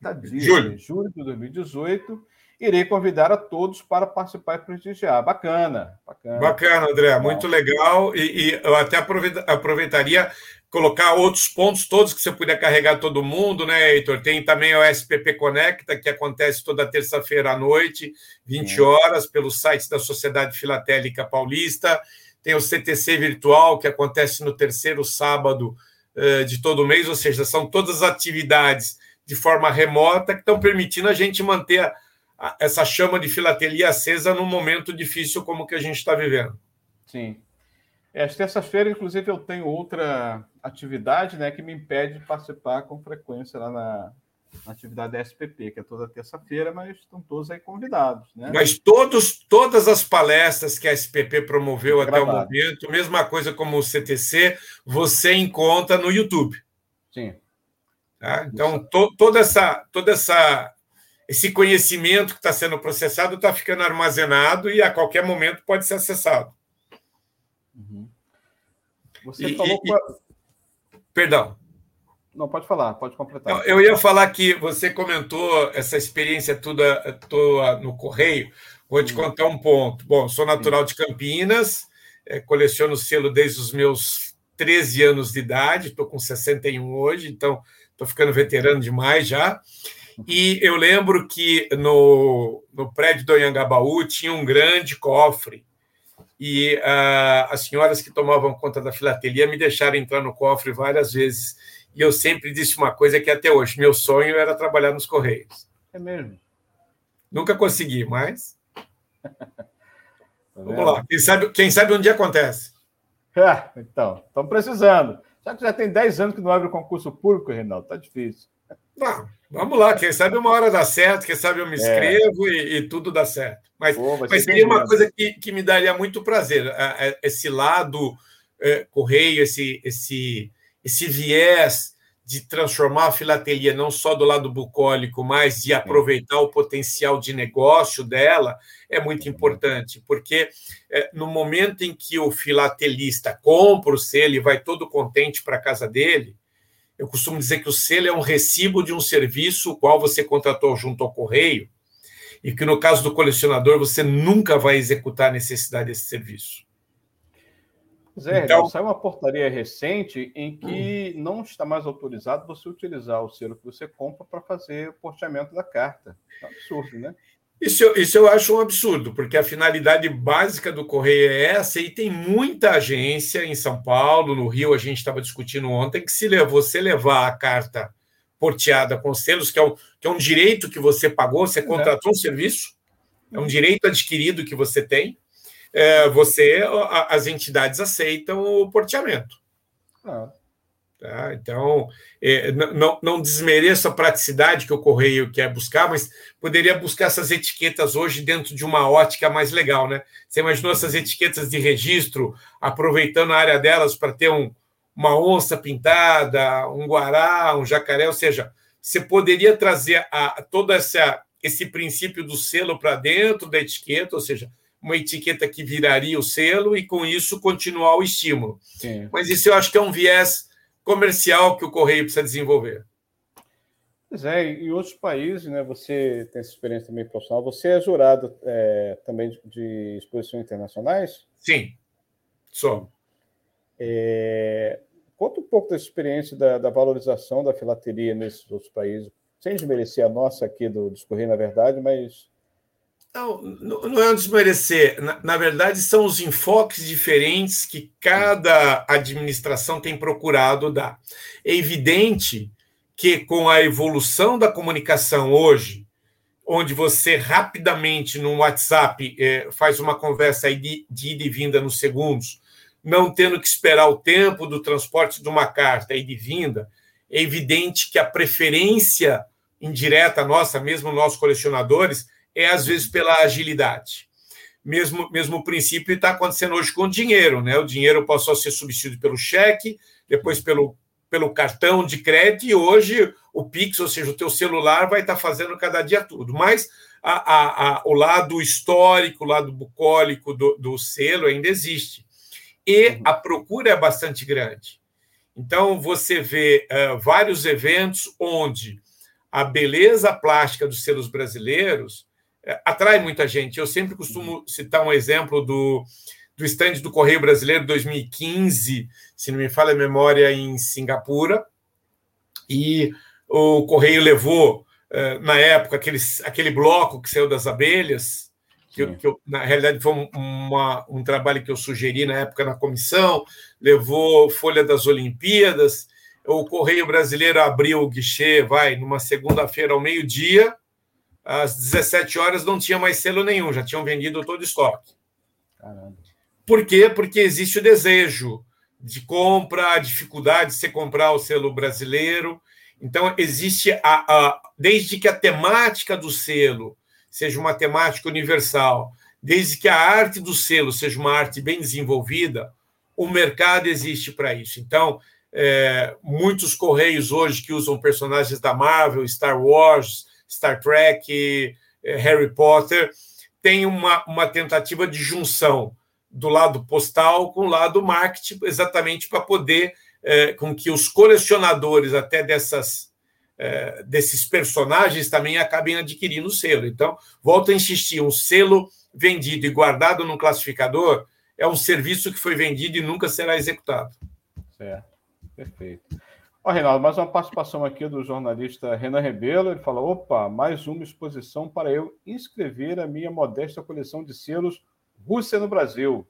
Tá dia, julho. julho de 2018. Irei convidar a todos para participar e prestigiar. Bacana, bacana. Bacana, André. Muito legal. E, e eu até aproveitaria colocar outros pontos todos que você puder carregar todo mundo, né, Heitor? Tem também o SPP Conecta, que acontece toda terça-feira à noite, 20 horas, pelo site da Sociedade Filatélica Paulista. Tem o CTC Virtual, que acontece no terceiro sábado uh, de todo mês, ou seja, são todas as atividades de forma remota que estão permitindo a gente manter a, essa chama de filatelia acesa num momento difícil como o que a gente está vivendo. Sim. É, às terças-feiras, inclusive, eu tenho outra atividade né, que me impede de participar com frequência lá na, na atividade da SPP, que é toda terça-feira, mas estão todos aí convidados. Né? Mas todos, todas as palestras que a SPP promoveu até o momento, mesma coisa como o CTC, você encontra no YouTube. Sim. Tá? Então, to, toda essa, toda essa, esse conhecimento que está sendo processado está ficando armazenado e a qualquer momento pode ser acessado. Uhum. Você e, falou. E, Perdão. Não, pode falar, pode completar. Eu ia falar que você comentou essa experiência toda, toda no Correio. Vou te contar um ponto. Bom, sou natural de Campinas, é, coleciono selo desde os meus 13 anos de idade, estou com 61 hoje, então estou ficando veterano demais já. E eu lembro que no, no prédio do Anhangabaú tinha um grande cofre e uh, as senhoras que tomavam conta da filatelia me deixaram entrar no cofre várias vezes e eu sempre disse uma coisa que até hoje, meu sonho era trabalhar nos Correios. É mesmo? Nunca consegui, mas. <laughs> Tá Vamos lá. Quem sabe, quem sabe um dia acontece. É, <laughs> então, estamos precisando. Já que já tem 10 anos que não abre o concurso público, Reinaldo, tá difícil. Não, vamos lá, quem sabe uma hora dá certo, quem sabe eu me é. inscrevo é. e, e, tudo dá certo. Mas, Pô, mas seria uma coisa que, que me daria muito prazer, esse lado é, correio, esse, esse esse viés de transformar a filatelia não só do lado bucólico, mas de aproveitar o potencial de negócio dela, é muito importante, porque é, no momento em que o filatelista compra o selo e vai todo contente para a casa dele, eu costumo dizer que o selo é um recibo de um serviço o qual você contratou junto ao correio, e que no caso do colecionador você nunca vai executar a necessidade desse serviço. Zé, então, saiu uma portaria recente em que hum. não está mais autorizado você utilizar o selo que você compra para fazer o porteamento da carta. É um absurdo, né? Isso, isso eu acho um absurdo, porque a finalidade básica do correio é essa, e tem muita agência em São Paulo, no Rio, a gente estava discutindo ontem, que se você levar a carta porteada com selos, que é, um, que é um direito que você pagou, você contratou um serviço, é um direito adquirido que você tem, é, você, as entidades aceitam o porteamento. Ah. Tá? Então, é, não, não desmereça a praticidade que o correio quer buscar, mas poderia buscar essas etiquetas hoje dentro de uma ótica mais legal, né? Você imaginou essas etiquetas de registro, aproveitando a área delas para ter um, uma onça pintada, um guará, um jacaré, ou seja, você poderia trazer a, todo essa, esse princípio do selo para dentro da etiqueta, ou seja, uma etiqueta que viraria o selo e, com isso, continuar o estímulo. Sim. Mas isso eu acho que é um viés comercial que o Correio precisa desenvolver. Pois é, em outros países, né, você tem essa experiência também profissional, você é jurado é, também de exposições internacionais? Sim, sou. É, conta um pouco da experiência da, da, valorização da filateria nesses outros países, sem desmerecer a nossa aqui do Discorrer, na verdade, mas não, não é um desmerecer. Na, na, verdade, são os enfoques diferentes que cada administração tem procurado dar. É evidente que, com a evolução da comunicação hoje, onde você rapidamente no WhatsApp é, faz uma conversa de, de ida e vinda nos segundos, não tendo que esperar o tempo do transporte de uma carta e de vinda, é evidente que a preferência indireta nossa, mesmo nós colecionadores, é às vezes pela agilidade. Mesmo, mesmo princípio está acontecendo hoje com o dinheiro, né? O dinheiro passou a ser substituído pelo cheque, depois pelo, pelo cartão de crédito, e hoje o Pix, ou seja, o teu celular, vai estar tá fazendo cada dia tudo. Mas a, a, a, o lado histórico, o lado bucólico do, do selo ainda existe. E a procura é bastante grande. Então, você vê uh, vários eventos onde a beleza plástica dos selos brasileiros atrai muita gente. Eu sempre costumo citar um exemplo do, do stand do Correio Brasileiro 2015, se não me falha a memória, em Singapura. E o Correio levou, é, na época, aquele, aquele bloco que saiu das abelhas, que, que eu, na realidade foi um, uma, um trabalho que eu sugeri na época na comissão, levou Folha das Olimpíadas. O Correio Brasileiro abriu o guichê, vai, numa segunda-feira ao meio-dia, às 17 horas não tinha mais selo nenhum, já tinham vendido todo o estoque. Caramba. Por quê? Porque existe o desejo de compra, a dificuldade de você comprar o selo brasileiro. Então, existe a, a, desde que a temática do selo seja uma temática universal, desde que a arte do selo seja uma arte bem desenvolvida, o mercado existe para isso. Então, é, muitos correios hoje que usam personagens da Marvel, Star Wars, Star Trek, é, Harry Potter, tem uma, uma tentativa de junção do lado postal com o lado marketing, exatamente para poder é, com que os colecionadores até dessas é, desses personagens também acabem adquirindo o selo. Então, volto a insistir, um selo vendido e guardado no classificador é um serviço que foi vendido e nunca será executado. Certo, perfeito. Ó, Reinaldo, mais uma participação aqui do jornalista Renan Rebelo. Ele fala: opa, mais uma exposição para eu inscrever a minha modesta coleção de selos Rússia no Brasil.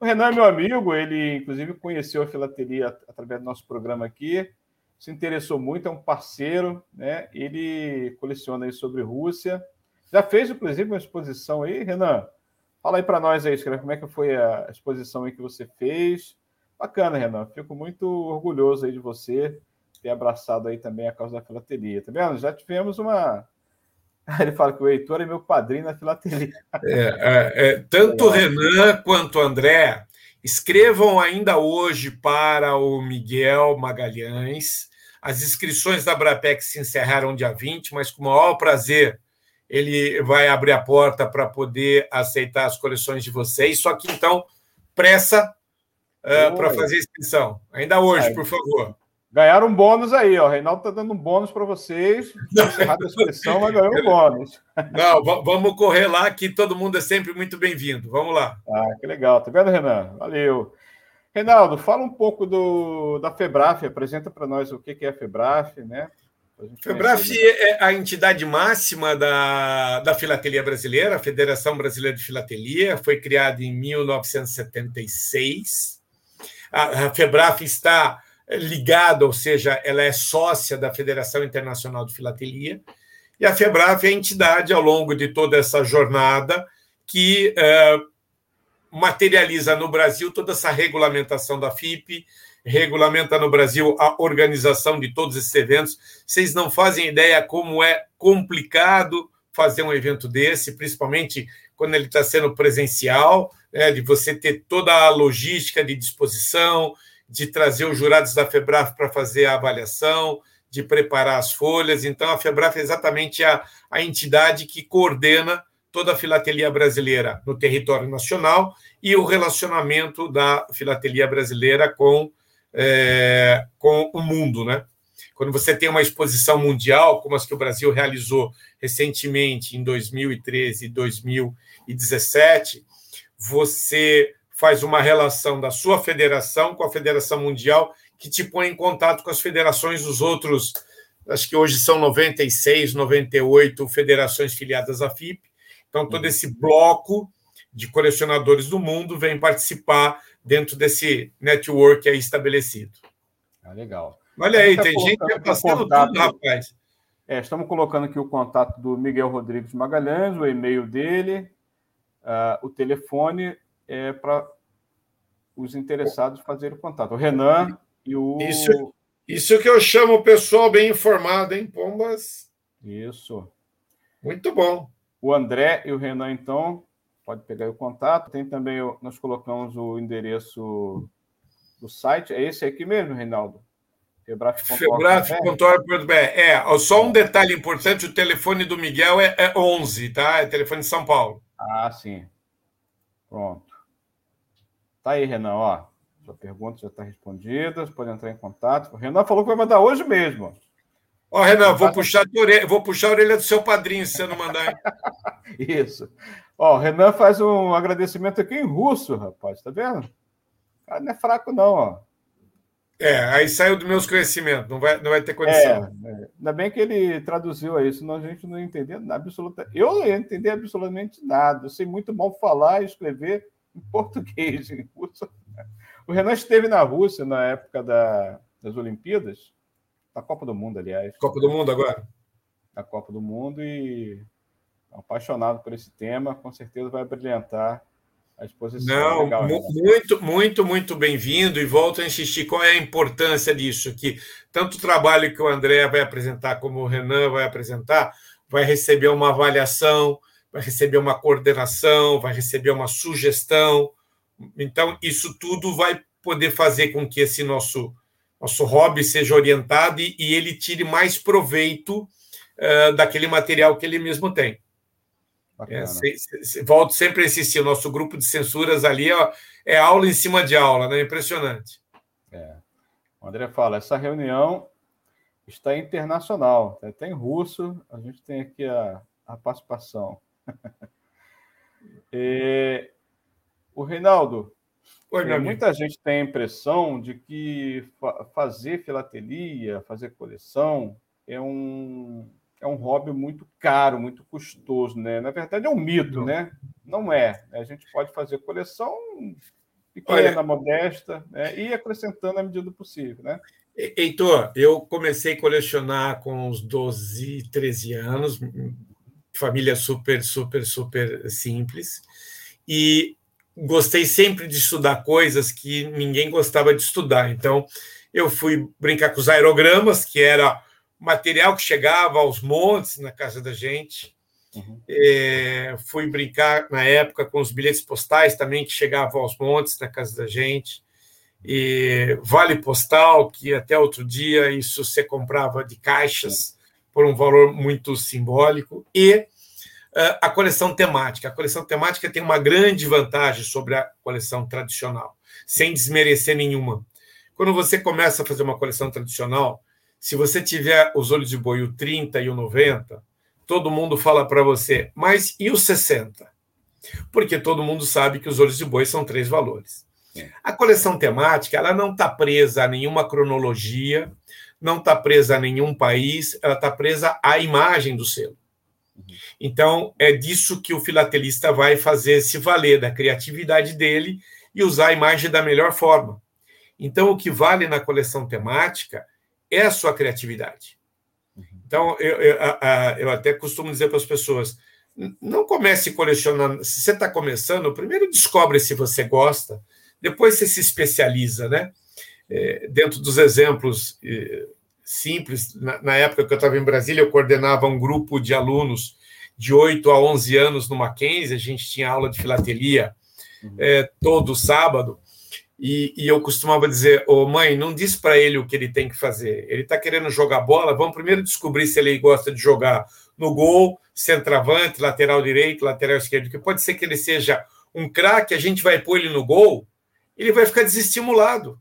O Renan é meu amigo, ele inclusive conheceu a filateria através do nosso programa aqui, se interessou muito, é um parceiro, né? Ele coleciona aí sobre Rússia. Já fez, inclusive, uma exposição aí, Renan? Fala aí para nós aí, como é que foi a exposição aí que você fez. Bacana, Renan. Fico muito orgulhoso aí de você ter abraçado aí também a causa da filateria. Tá vendo? Já tivemos uma, <laughs> Ele fala que o Heitor é meu padrinho na filateria. É, é, é, tanto o Renan quanto o André escrevam ainda hoje para o Miguel Magalhães. As inscrições da Brapec se encerraram dia 20, mas com o maior prazer ele vai abrir a porta para poder aceitar as coleções de vocês. Só que então, pressa uh, para fazer a inscrição. Ainda hoje, por favor. Ganharam um bônus aí, ó. O Reinaldo está dando um bônus para vocês. Encerrada a inscrição, mas ganhou um bônus. Não, vamos correr lá, que todo mundo é sempre muito bem-vindo. Vamos lá. Ah, que legal. Tá vendo, Renan? Valeu. Reinaldo, fala um pouco do, da FEBRAF. Apresenta para nós o que é a FEBRAF, né? A FEBRAF é a entidade máxima da, da filatelia brasileira, a Federação Brasileira de Filatelia. Foi criada em 1976. A, a FEBRAF está ligada, ou seja, ela é sócia da Federação Internacional de Filatelia, e a FEBRAF é a entidade, ao longo de toda essa jornada, que é, materializa no Brasil toda essa regulamentação da FIP, regulamenta no Brasil a organização de todos esses eventos. Vocês não fazem ideia como é complicado fazer um evento desse, principalmente quando ele está sendo presencial, né, de você ter toda a logística de disposição, de trazer os jurados da FEBRAF para fazer a avaliação, de preparar as folhas. Então, a FEBRAF é exatamente a, a entidade que coordena toda a filatelia brasileira no território nacional e o relacionamento da filatelia brasileira com, é, com o mundo, né? Quando você tem uma exposição mundial, como as que o Brasil realizou recentemente em 2013 e 2017, você faz uma relação da sua federação com a Federação Mundial, que te põe em contato com as federações dos outros, acho que hoje são 96, 98 federações filiadas à FIP. Então, todo esse bloco de colecionadores do mundo vem participar dentro desse network aí estabelecido. Ah, legal. Olha aí, tá tem gente que passando contato, tudo, rapaz. É, estamos colocando aqui o contato do Miguel Rodrigues Magalhães, o e-mail dele, uh, o telefone é, para os interessados fazerem o contato. O Renan e o. Isso, isso que eu chamo o pessoal bem informado, hein, Pombas? Isso. Muito bom. O André e o Renan, então, pode pegar o contato. Tem também, nós colocamos o endereço do site. É esse aqui mesmo, Reinaldo? Febraf.org.br. É, só um detalhe importante: o telefone do Miguel é, é 11, tá? É telefone de São Paulo. Ah, sim. Pronto. Tá aí, Renan, ó. Sua pergunta já está respondida, você pode entrar em contato. O Renan falou que vai mandar hoje mesmo. Ó, Renan, vou puxar, orelha, vou puxar a orelha do seu padrinho se você não mandar. <laughs> Isso. Ó, o Renan faz um agradecimento aqui em russo, rapaz, tá vendo? O cara não é fraco, não, ó. É, aí saiu dos meus conhecimentos, não vai, não vai ter condição. É, é. Ainda bem que ele traduziu aí, senão a gente não entendia absolutamente. Eu não ia entender absolutamente nada. Eu sei muito mal falar e escrever em português, em russo. O Renan esteve na Rússia na época da, das Olimpíadas, da Copa do Mundo, aliás. Copa do Mundo agora? Da Copa do Mundo e apaixonado por esse tema, com certeza vai brilhantar a exposição. Não, Legal, muito, muito, muito bem-vindo e volto a insistir qual é a importância disso, que tanto o trabalho que o André vai apresentar como o Renan vai apresentar vai receber uma avaliação, vai receber uma coordenação, vai receber uma sugestão. Então, isso tudo vai poder fazer com que esse nosso, nosso hobby seja orientado e, e ele tire mais proveito uh, daquele material que ele mesmo tem. É, se, se, volto sempre a insistir, o nosso grupo de censuras ali ó, é aula em cima de aula, né? Impressionante. É. O André fala, essa reunião está internacional, tem russo, a gente tem aqui a, a participação. <laughs> e, o Reinaldo, Oi, é, muita gente tem a impressão de que fa fazer filatelia, fazer coleção é um, é um hobby muito caro, muito custoso, né? Na verdade, é um mito, né? Não é. A gente pode fazer coleção pequena, Olha, modesta, né? e acrescentando à medida do possível, né? Heitor, eu comecei a colecionar com uns 12, 13 anos, família super, super, super simples, e gostei sempre de estudar coisas que ninguém gostava de estudar. Então, eu fui brincar com os aerogramas, que era material que chegava aos montes na casa da gente. Uhum. É, fui brincar na época com os bilhetes postais também que chegavam aos montes na casa da gente. E vale postal, que até outro dia isso você comprava de caixas por um valor muito simbólico. E uh, a coleção temática. A coleção temática tem uma grande vantagem sobre a coleção tradicional, sem desmerecer nenhuma. Quando você começa a fazer uma coleção tradicional, se você tiver os olhos de boi, o 30 e o 90, todo mundo fala para você, mas e os 60? Porque todo mundo sabe que os olhos de boi são três valores. É. A coleção temática ela não está presa a nenhuma cronologia, não está presa a nenhum país, ela está presa à imagem do selo. Então, é disso que o filatelista vai fazer se valer da criatividade dele e usar a imagem da melhor forma. Então, o que vale na coleção temática é a sua criatividade. Uhum. Então, eu, eu, eu até costumo dizer para as pessoas: não comece colecionando. Se você está começando, primeiro descobre se você gosta, depois você se especializa, né? É, dentro dos exemplos é, simples, na, época que eu estava em Brasília, eu coordenava um grupo de alunos de 8 a 11 anos no Mackenzie, a gente tinha aula de filatelia uhum. é, todo sábado. E, e, eu costumava dizer, ô oh, mãe, não diz para ele o que ele tem que fazer. Ele está querendo jogar bola, vamos primeiro descobrir se ele gosta de jogar no gol, centroavante, lateral direito, lateral esquerdo, que pode ser que ele seja um craque, a gente vai pôr ele no gol, ele vai ficar desestimulado.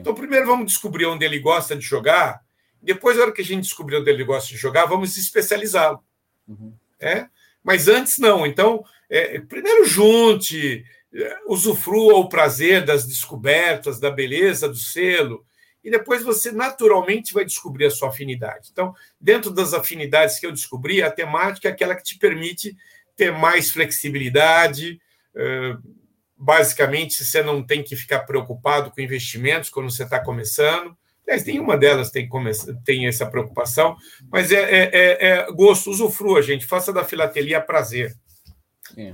Então, primeiro vamos descobrir onde ele gosta de jogar, depois, na hora que a gente descobrir onde ele gosta de jogar, vamos especializá-lo. Uhum. É? Mas antes, não. Então, é, primeiro junte, usufrua o prazer das descobertas, da beleza do selo, e depois você naturalmente vai descobrir a sua afinidade. Então, dentro das afinidades que eu descobri, a temática é aquela que te permite ter mais flexibilidade. Basicamente, você não tem que ficar preocupado com investimentos quando você está começando. Aliás, nenhuma delas tem, tem essa preocupação, mas é, é, é, é gosto, usufrua, gente. Faça da filatelia prazer. Sim.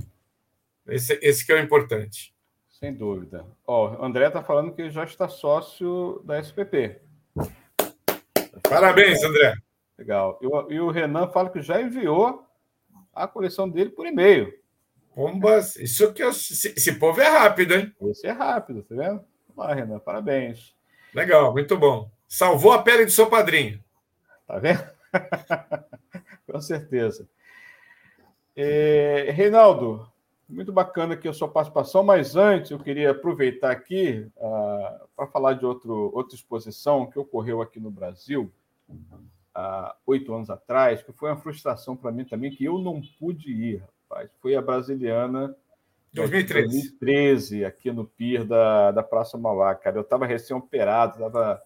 Esse, esse que é o importante. Sem dúvida. Ó, o André está falando que já está sócio da SPP. Parabéns, André. Legal. E, e o Renan fala que já enviou a coleção dele por e-mail. Bombas. Isso que eu, esse, esse povo é rápido, hein? Esse é rápido, tá vendo? Vamos lá, Renan. Parabéns. Legal, muito bom. Salvou a pele do seu padrinho. Tá vendo? <laughs> Com certeza. É, Reinaldo, muito bacana aqui a sua participação, mas antes eu queria aproveitar aqui uh, para falar de outro, outra exposição que ocorreu aqui no Brasil há oito anos atrás, que foi uma frustração para mim também, que eu não pude ir, rapaz. Foi a brasiliana 2013, 2013 aqui no Pier da, da Praça Mauá, cara. Eu estava recém-operado, estava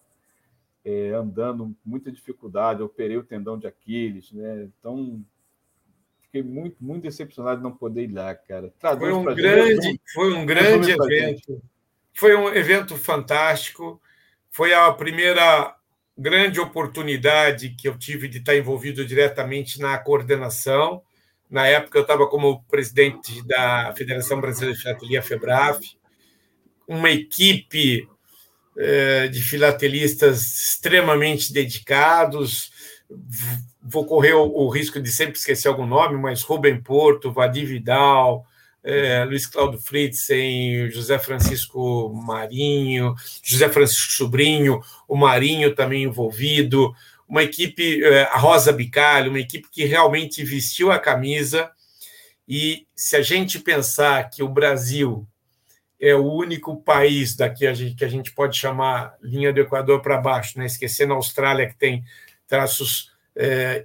é, andando com muita dificuldade, eu operei o tendão de Aquiles, né? Então fiquei muito, muito decepcionado de não poder ir lá, cara. Traduz foi um grande, gente, foi um grande evento. Foi um evento fantástico. Foi a primeira grande oportunidade que eu tive de estar envolvido diretamente na coordenação. Na época, eu estava como presidente da Federação Brasileira de Filatelia, FEBRAF, uma equipe eh, de filatelistas extremamente dedicados. Vou correr o, risco de sempre esquecer algum nome, mas Rubem Porto, Vadir Vidal, é, Luiz Cláudio Fritzen, José Francisco Marinho, José Francisco Sobrinho, o Marinho também envolvido, uma equipe, é, a Rosa Bicalho, uma equipe que realmente vestiu a camisa. E se a gente pensar que o Brasil é o único país daqui a gente, que a gente pode chamar linha do Equador para baixo, né? esquecendo a Austrália, que tem traços é,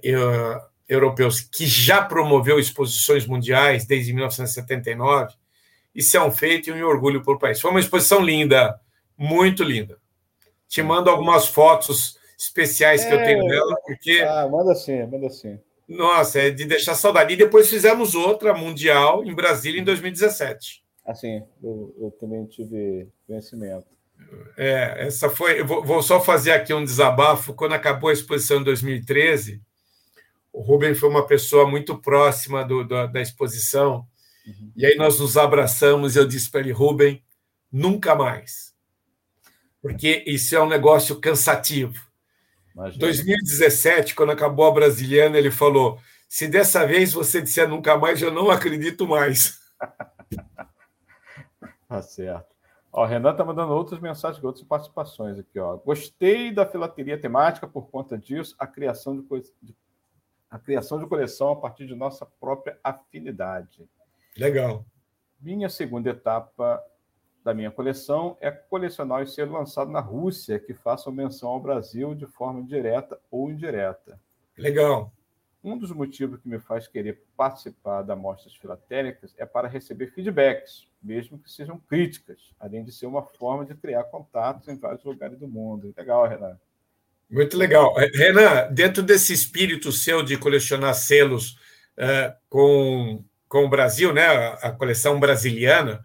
europeus que já promoveu exposições mundiais desde 1979. Isso é um feito e um orgulho para o país. Foi uma exposição linda, muito linda. Te mando algumas fotos especiais que é, eu tenho é. dela, porque. Ah, manda sim, manda sim. Nossa, é de deixar saudade. E depois fizemos outra mundial em Brasília em 2017. Assim, eu, eu também tive conhecimento. É, essa foi. Vou, vou só fazer aqui um desabafo. Quando acabou a exposição em 2013, o Rubem foi uma pessoa muito próxima do, do, da exposição. Uhum. E aí nós nos abraçamos e eu disse para ele, Rubem, nunca mais. Porque isso é um negócio cansativo. Imagina. 2017, quando acabou a Brasiliana, ele falou: se dessa vez você disser nunca mais, eu não acredito mais. <laughs> tá certo. Ó, o Renan está mandando outras mensagens, outras participações aqui. Ó. Gostei da filateria temática por conta disso, a criação de, de a criação de coleção a partir de nossa própria afinidade. Legal. Minha segunda etapa da minha coleção é colecionar e ser lançado na Rússia que façam menção ao Brasil de forma direta ou indireta. Legal. Um dos motivos que me faz querer participar da mostras filatéricas é para receber feedbacks, mesmo que sejam críticas, além de ser uma forma de criar contatos em vários lugares do mundo. Legal, Renato. Muito legal. É, Renan, dentro desse espírito seu de colecionar selos uh, com, com o Brasil, né, a coleção brasiliana,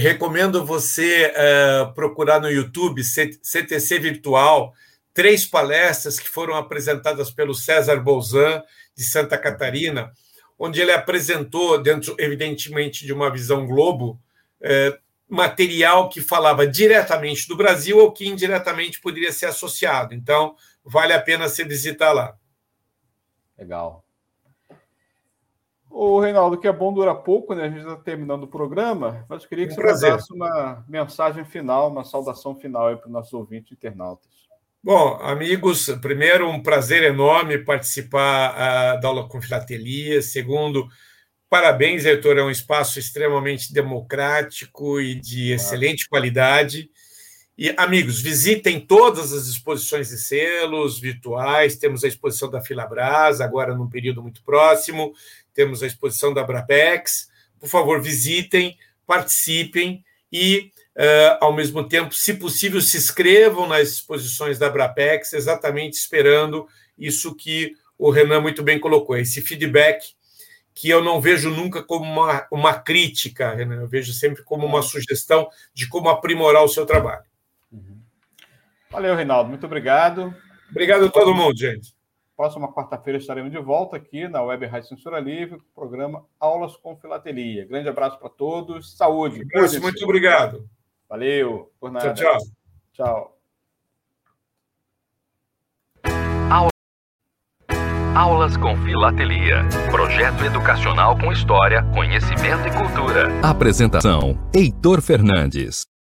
recomendo você uh, procurar no YouTube CTC Virtual, três palestras que foram apresentadas pelo César Bolzan, de Santa Catarina, onde ele apresentou, dentro, evidentemente, de uma visão globo, uh, material que falava diretamente do Brasil ou que indiretamente poderia ser associado. Então, vale a pena se visitar lá. Legal. O Reinaldo, que é bom dura pouco, né? A gente está terminando o programa, mas eu queria que um você prazer. mandasse uma mensagem final, uma saudação final para os nossos ouvintes internautas. Bom, amigos, primeiro, um prazer enorme participar uh, da aula com filatelia. Segundo, Parabéns, Heitor, é um espaço extremamente democrático e de excelente qualidade. E, amigos, visitem todas as exposições de selos virtuais. Temos a exposição da Filabras, agora num período muito próximo. Temos a exposição da Brapex. Por favor, visitem, participem e, uh, ao mesmo tempo, se possível, se inscrevam nas exposições da Brapex, exatamente esperando isso que o Renan muito bem colocou, esse feedback que eu não vejo nunca como uma, uma crítica, Renan, eu vejo sempre como uma sugestão de como aprimorar o seu trabalho. Uhum. Valeu, Reinaldo, muito obrigado. Obrigado a todo mundo, gente. Próxima quarta-feira estaremos de volta aqui na Web Rádio Censura Livre, programa Aulas com Filatelia. Grande abraço para todos, saúde. muito obrigado. Valeu, por nada. Tchau, tchau. Tchau. Aulas com Filatelia. Projeto educacional com história, conhecimento e cultura. Apresentação: Heitor Fernandes.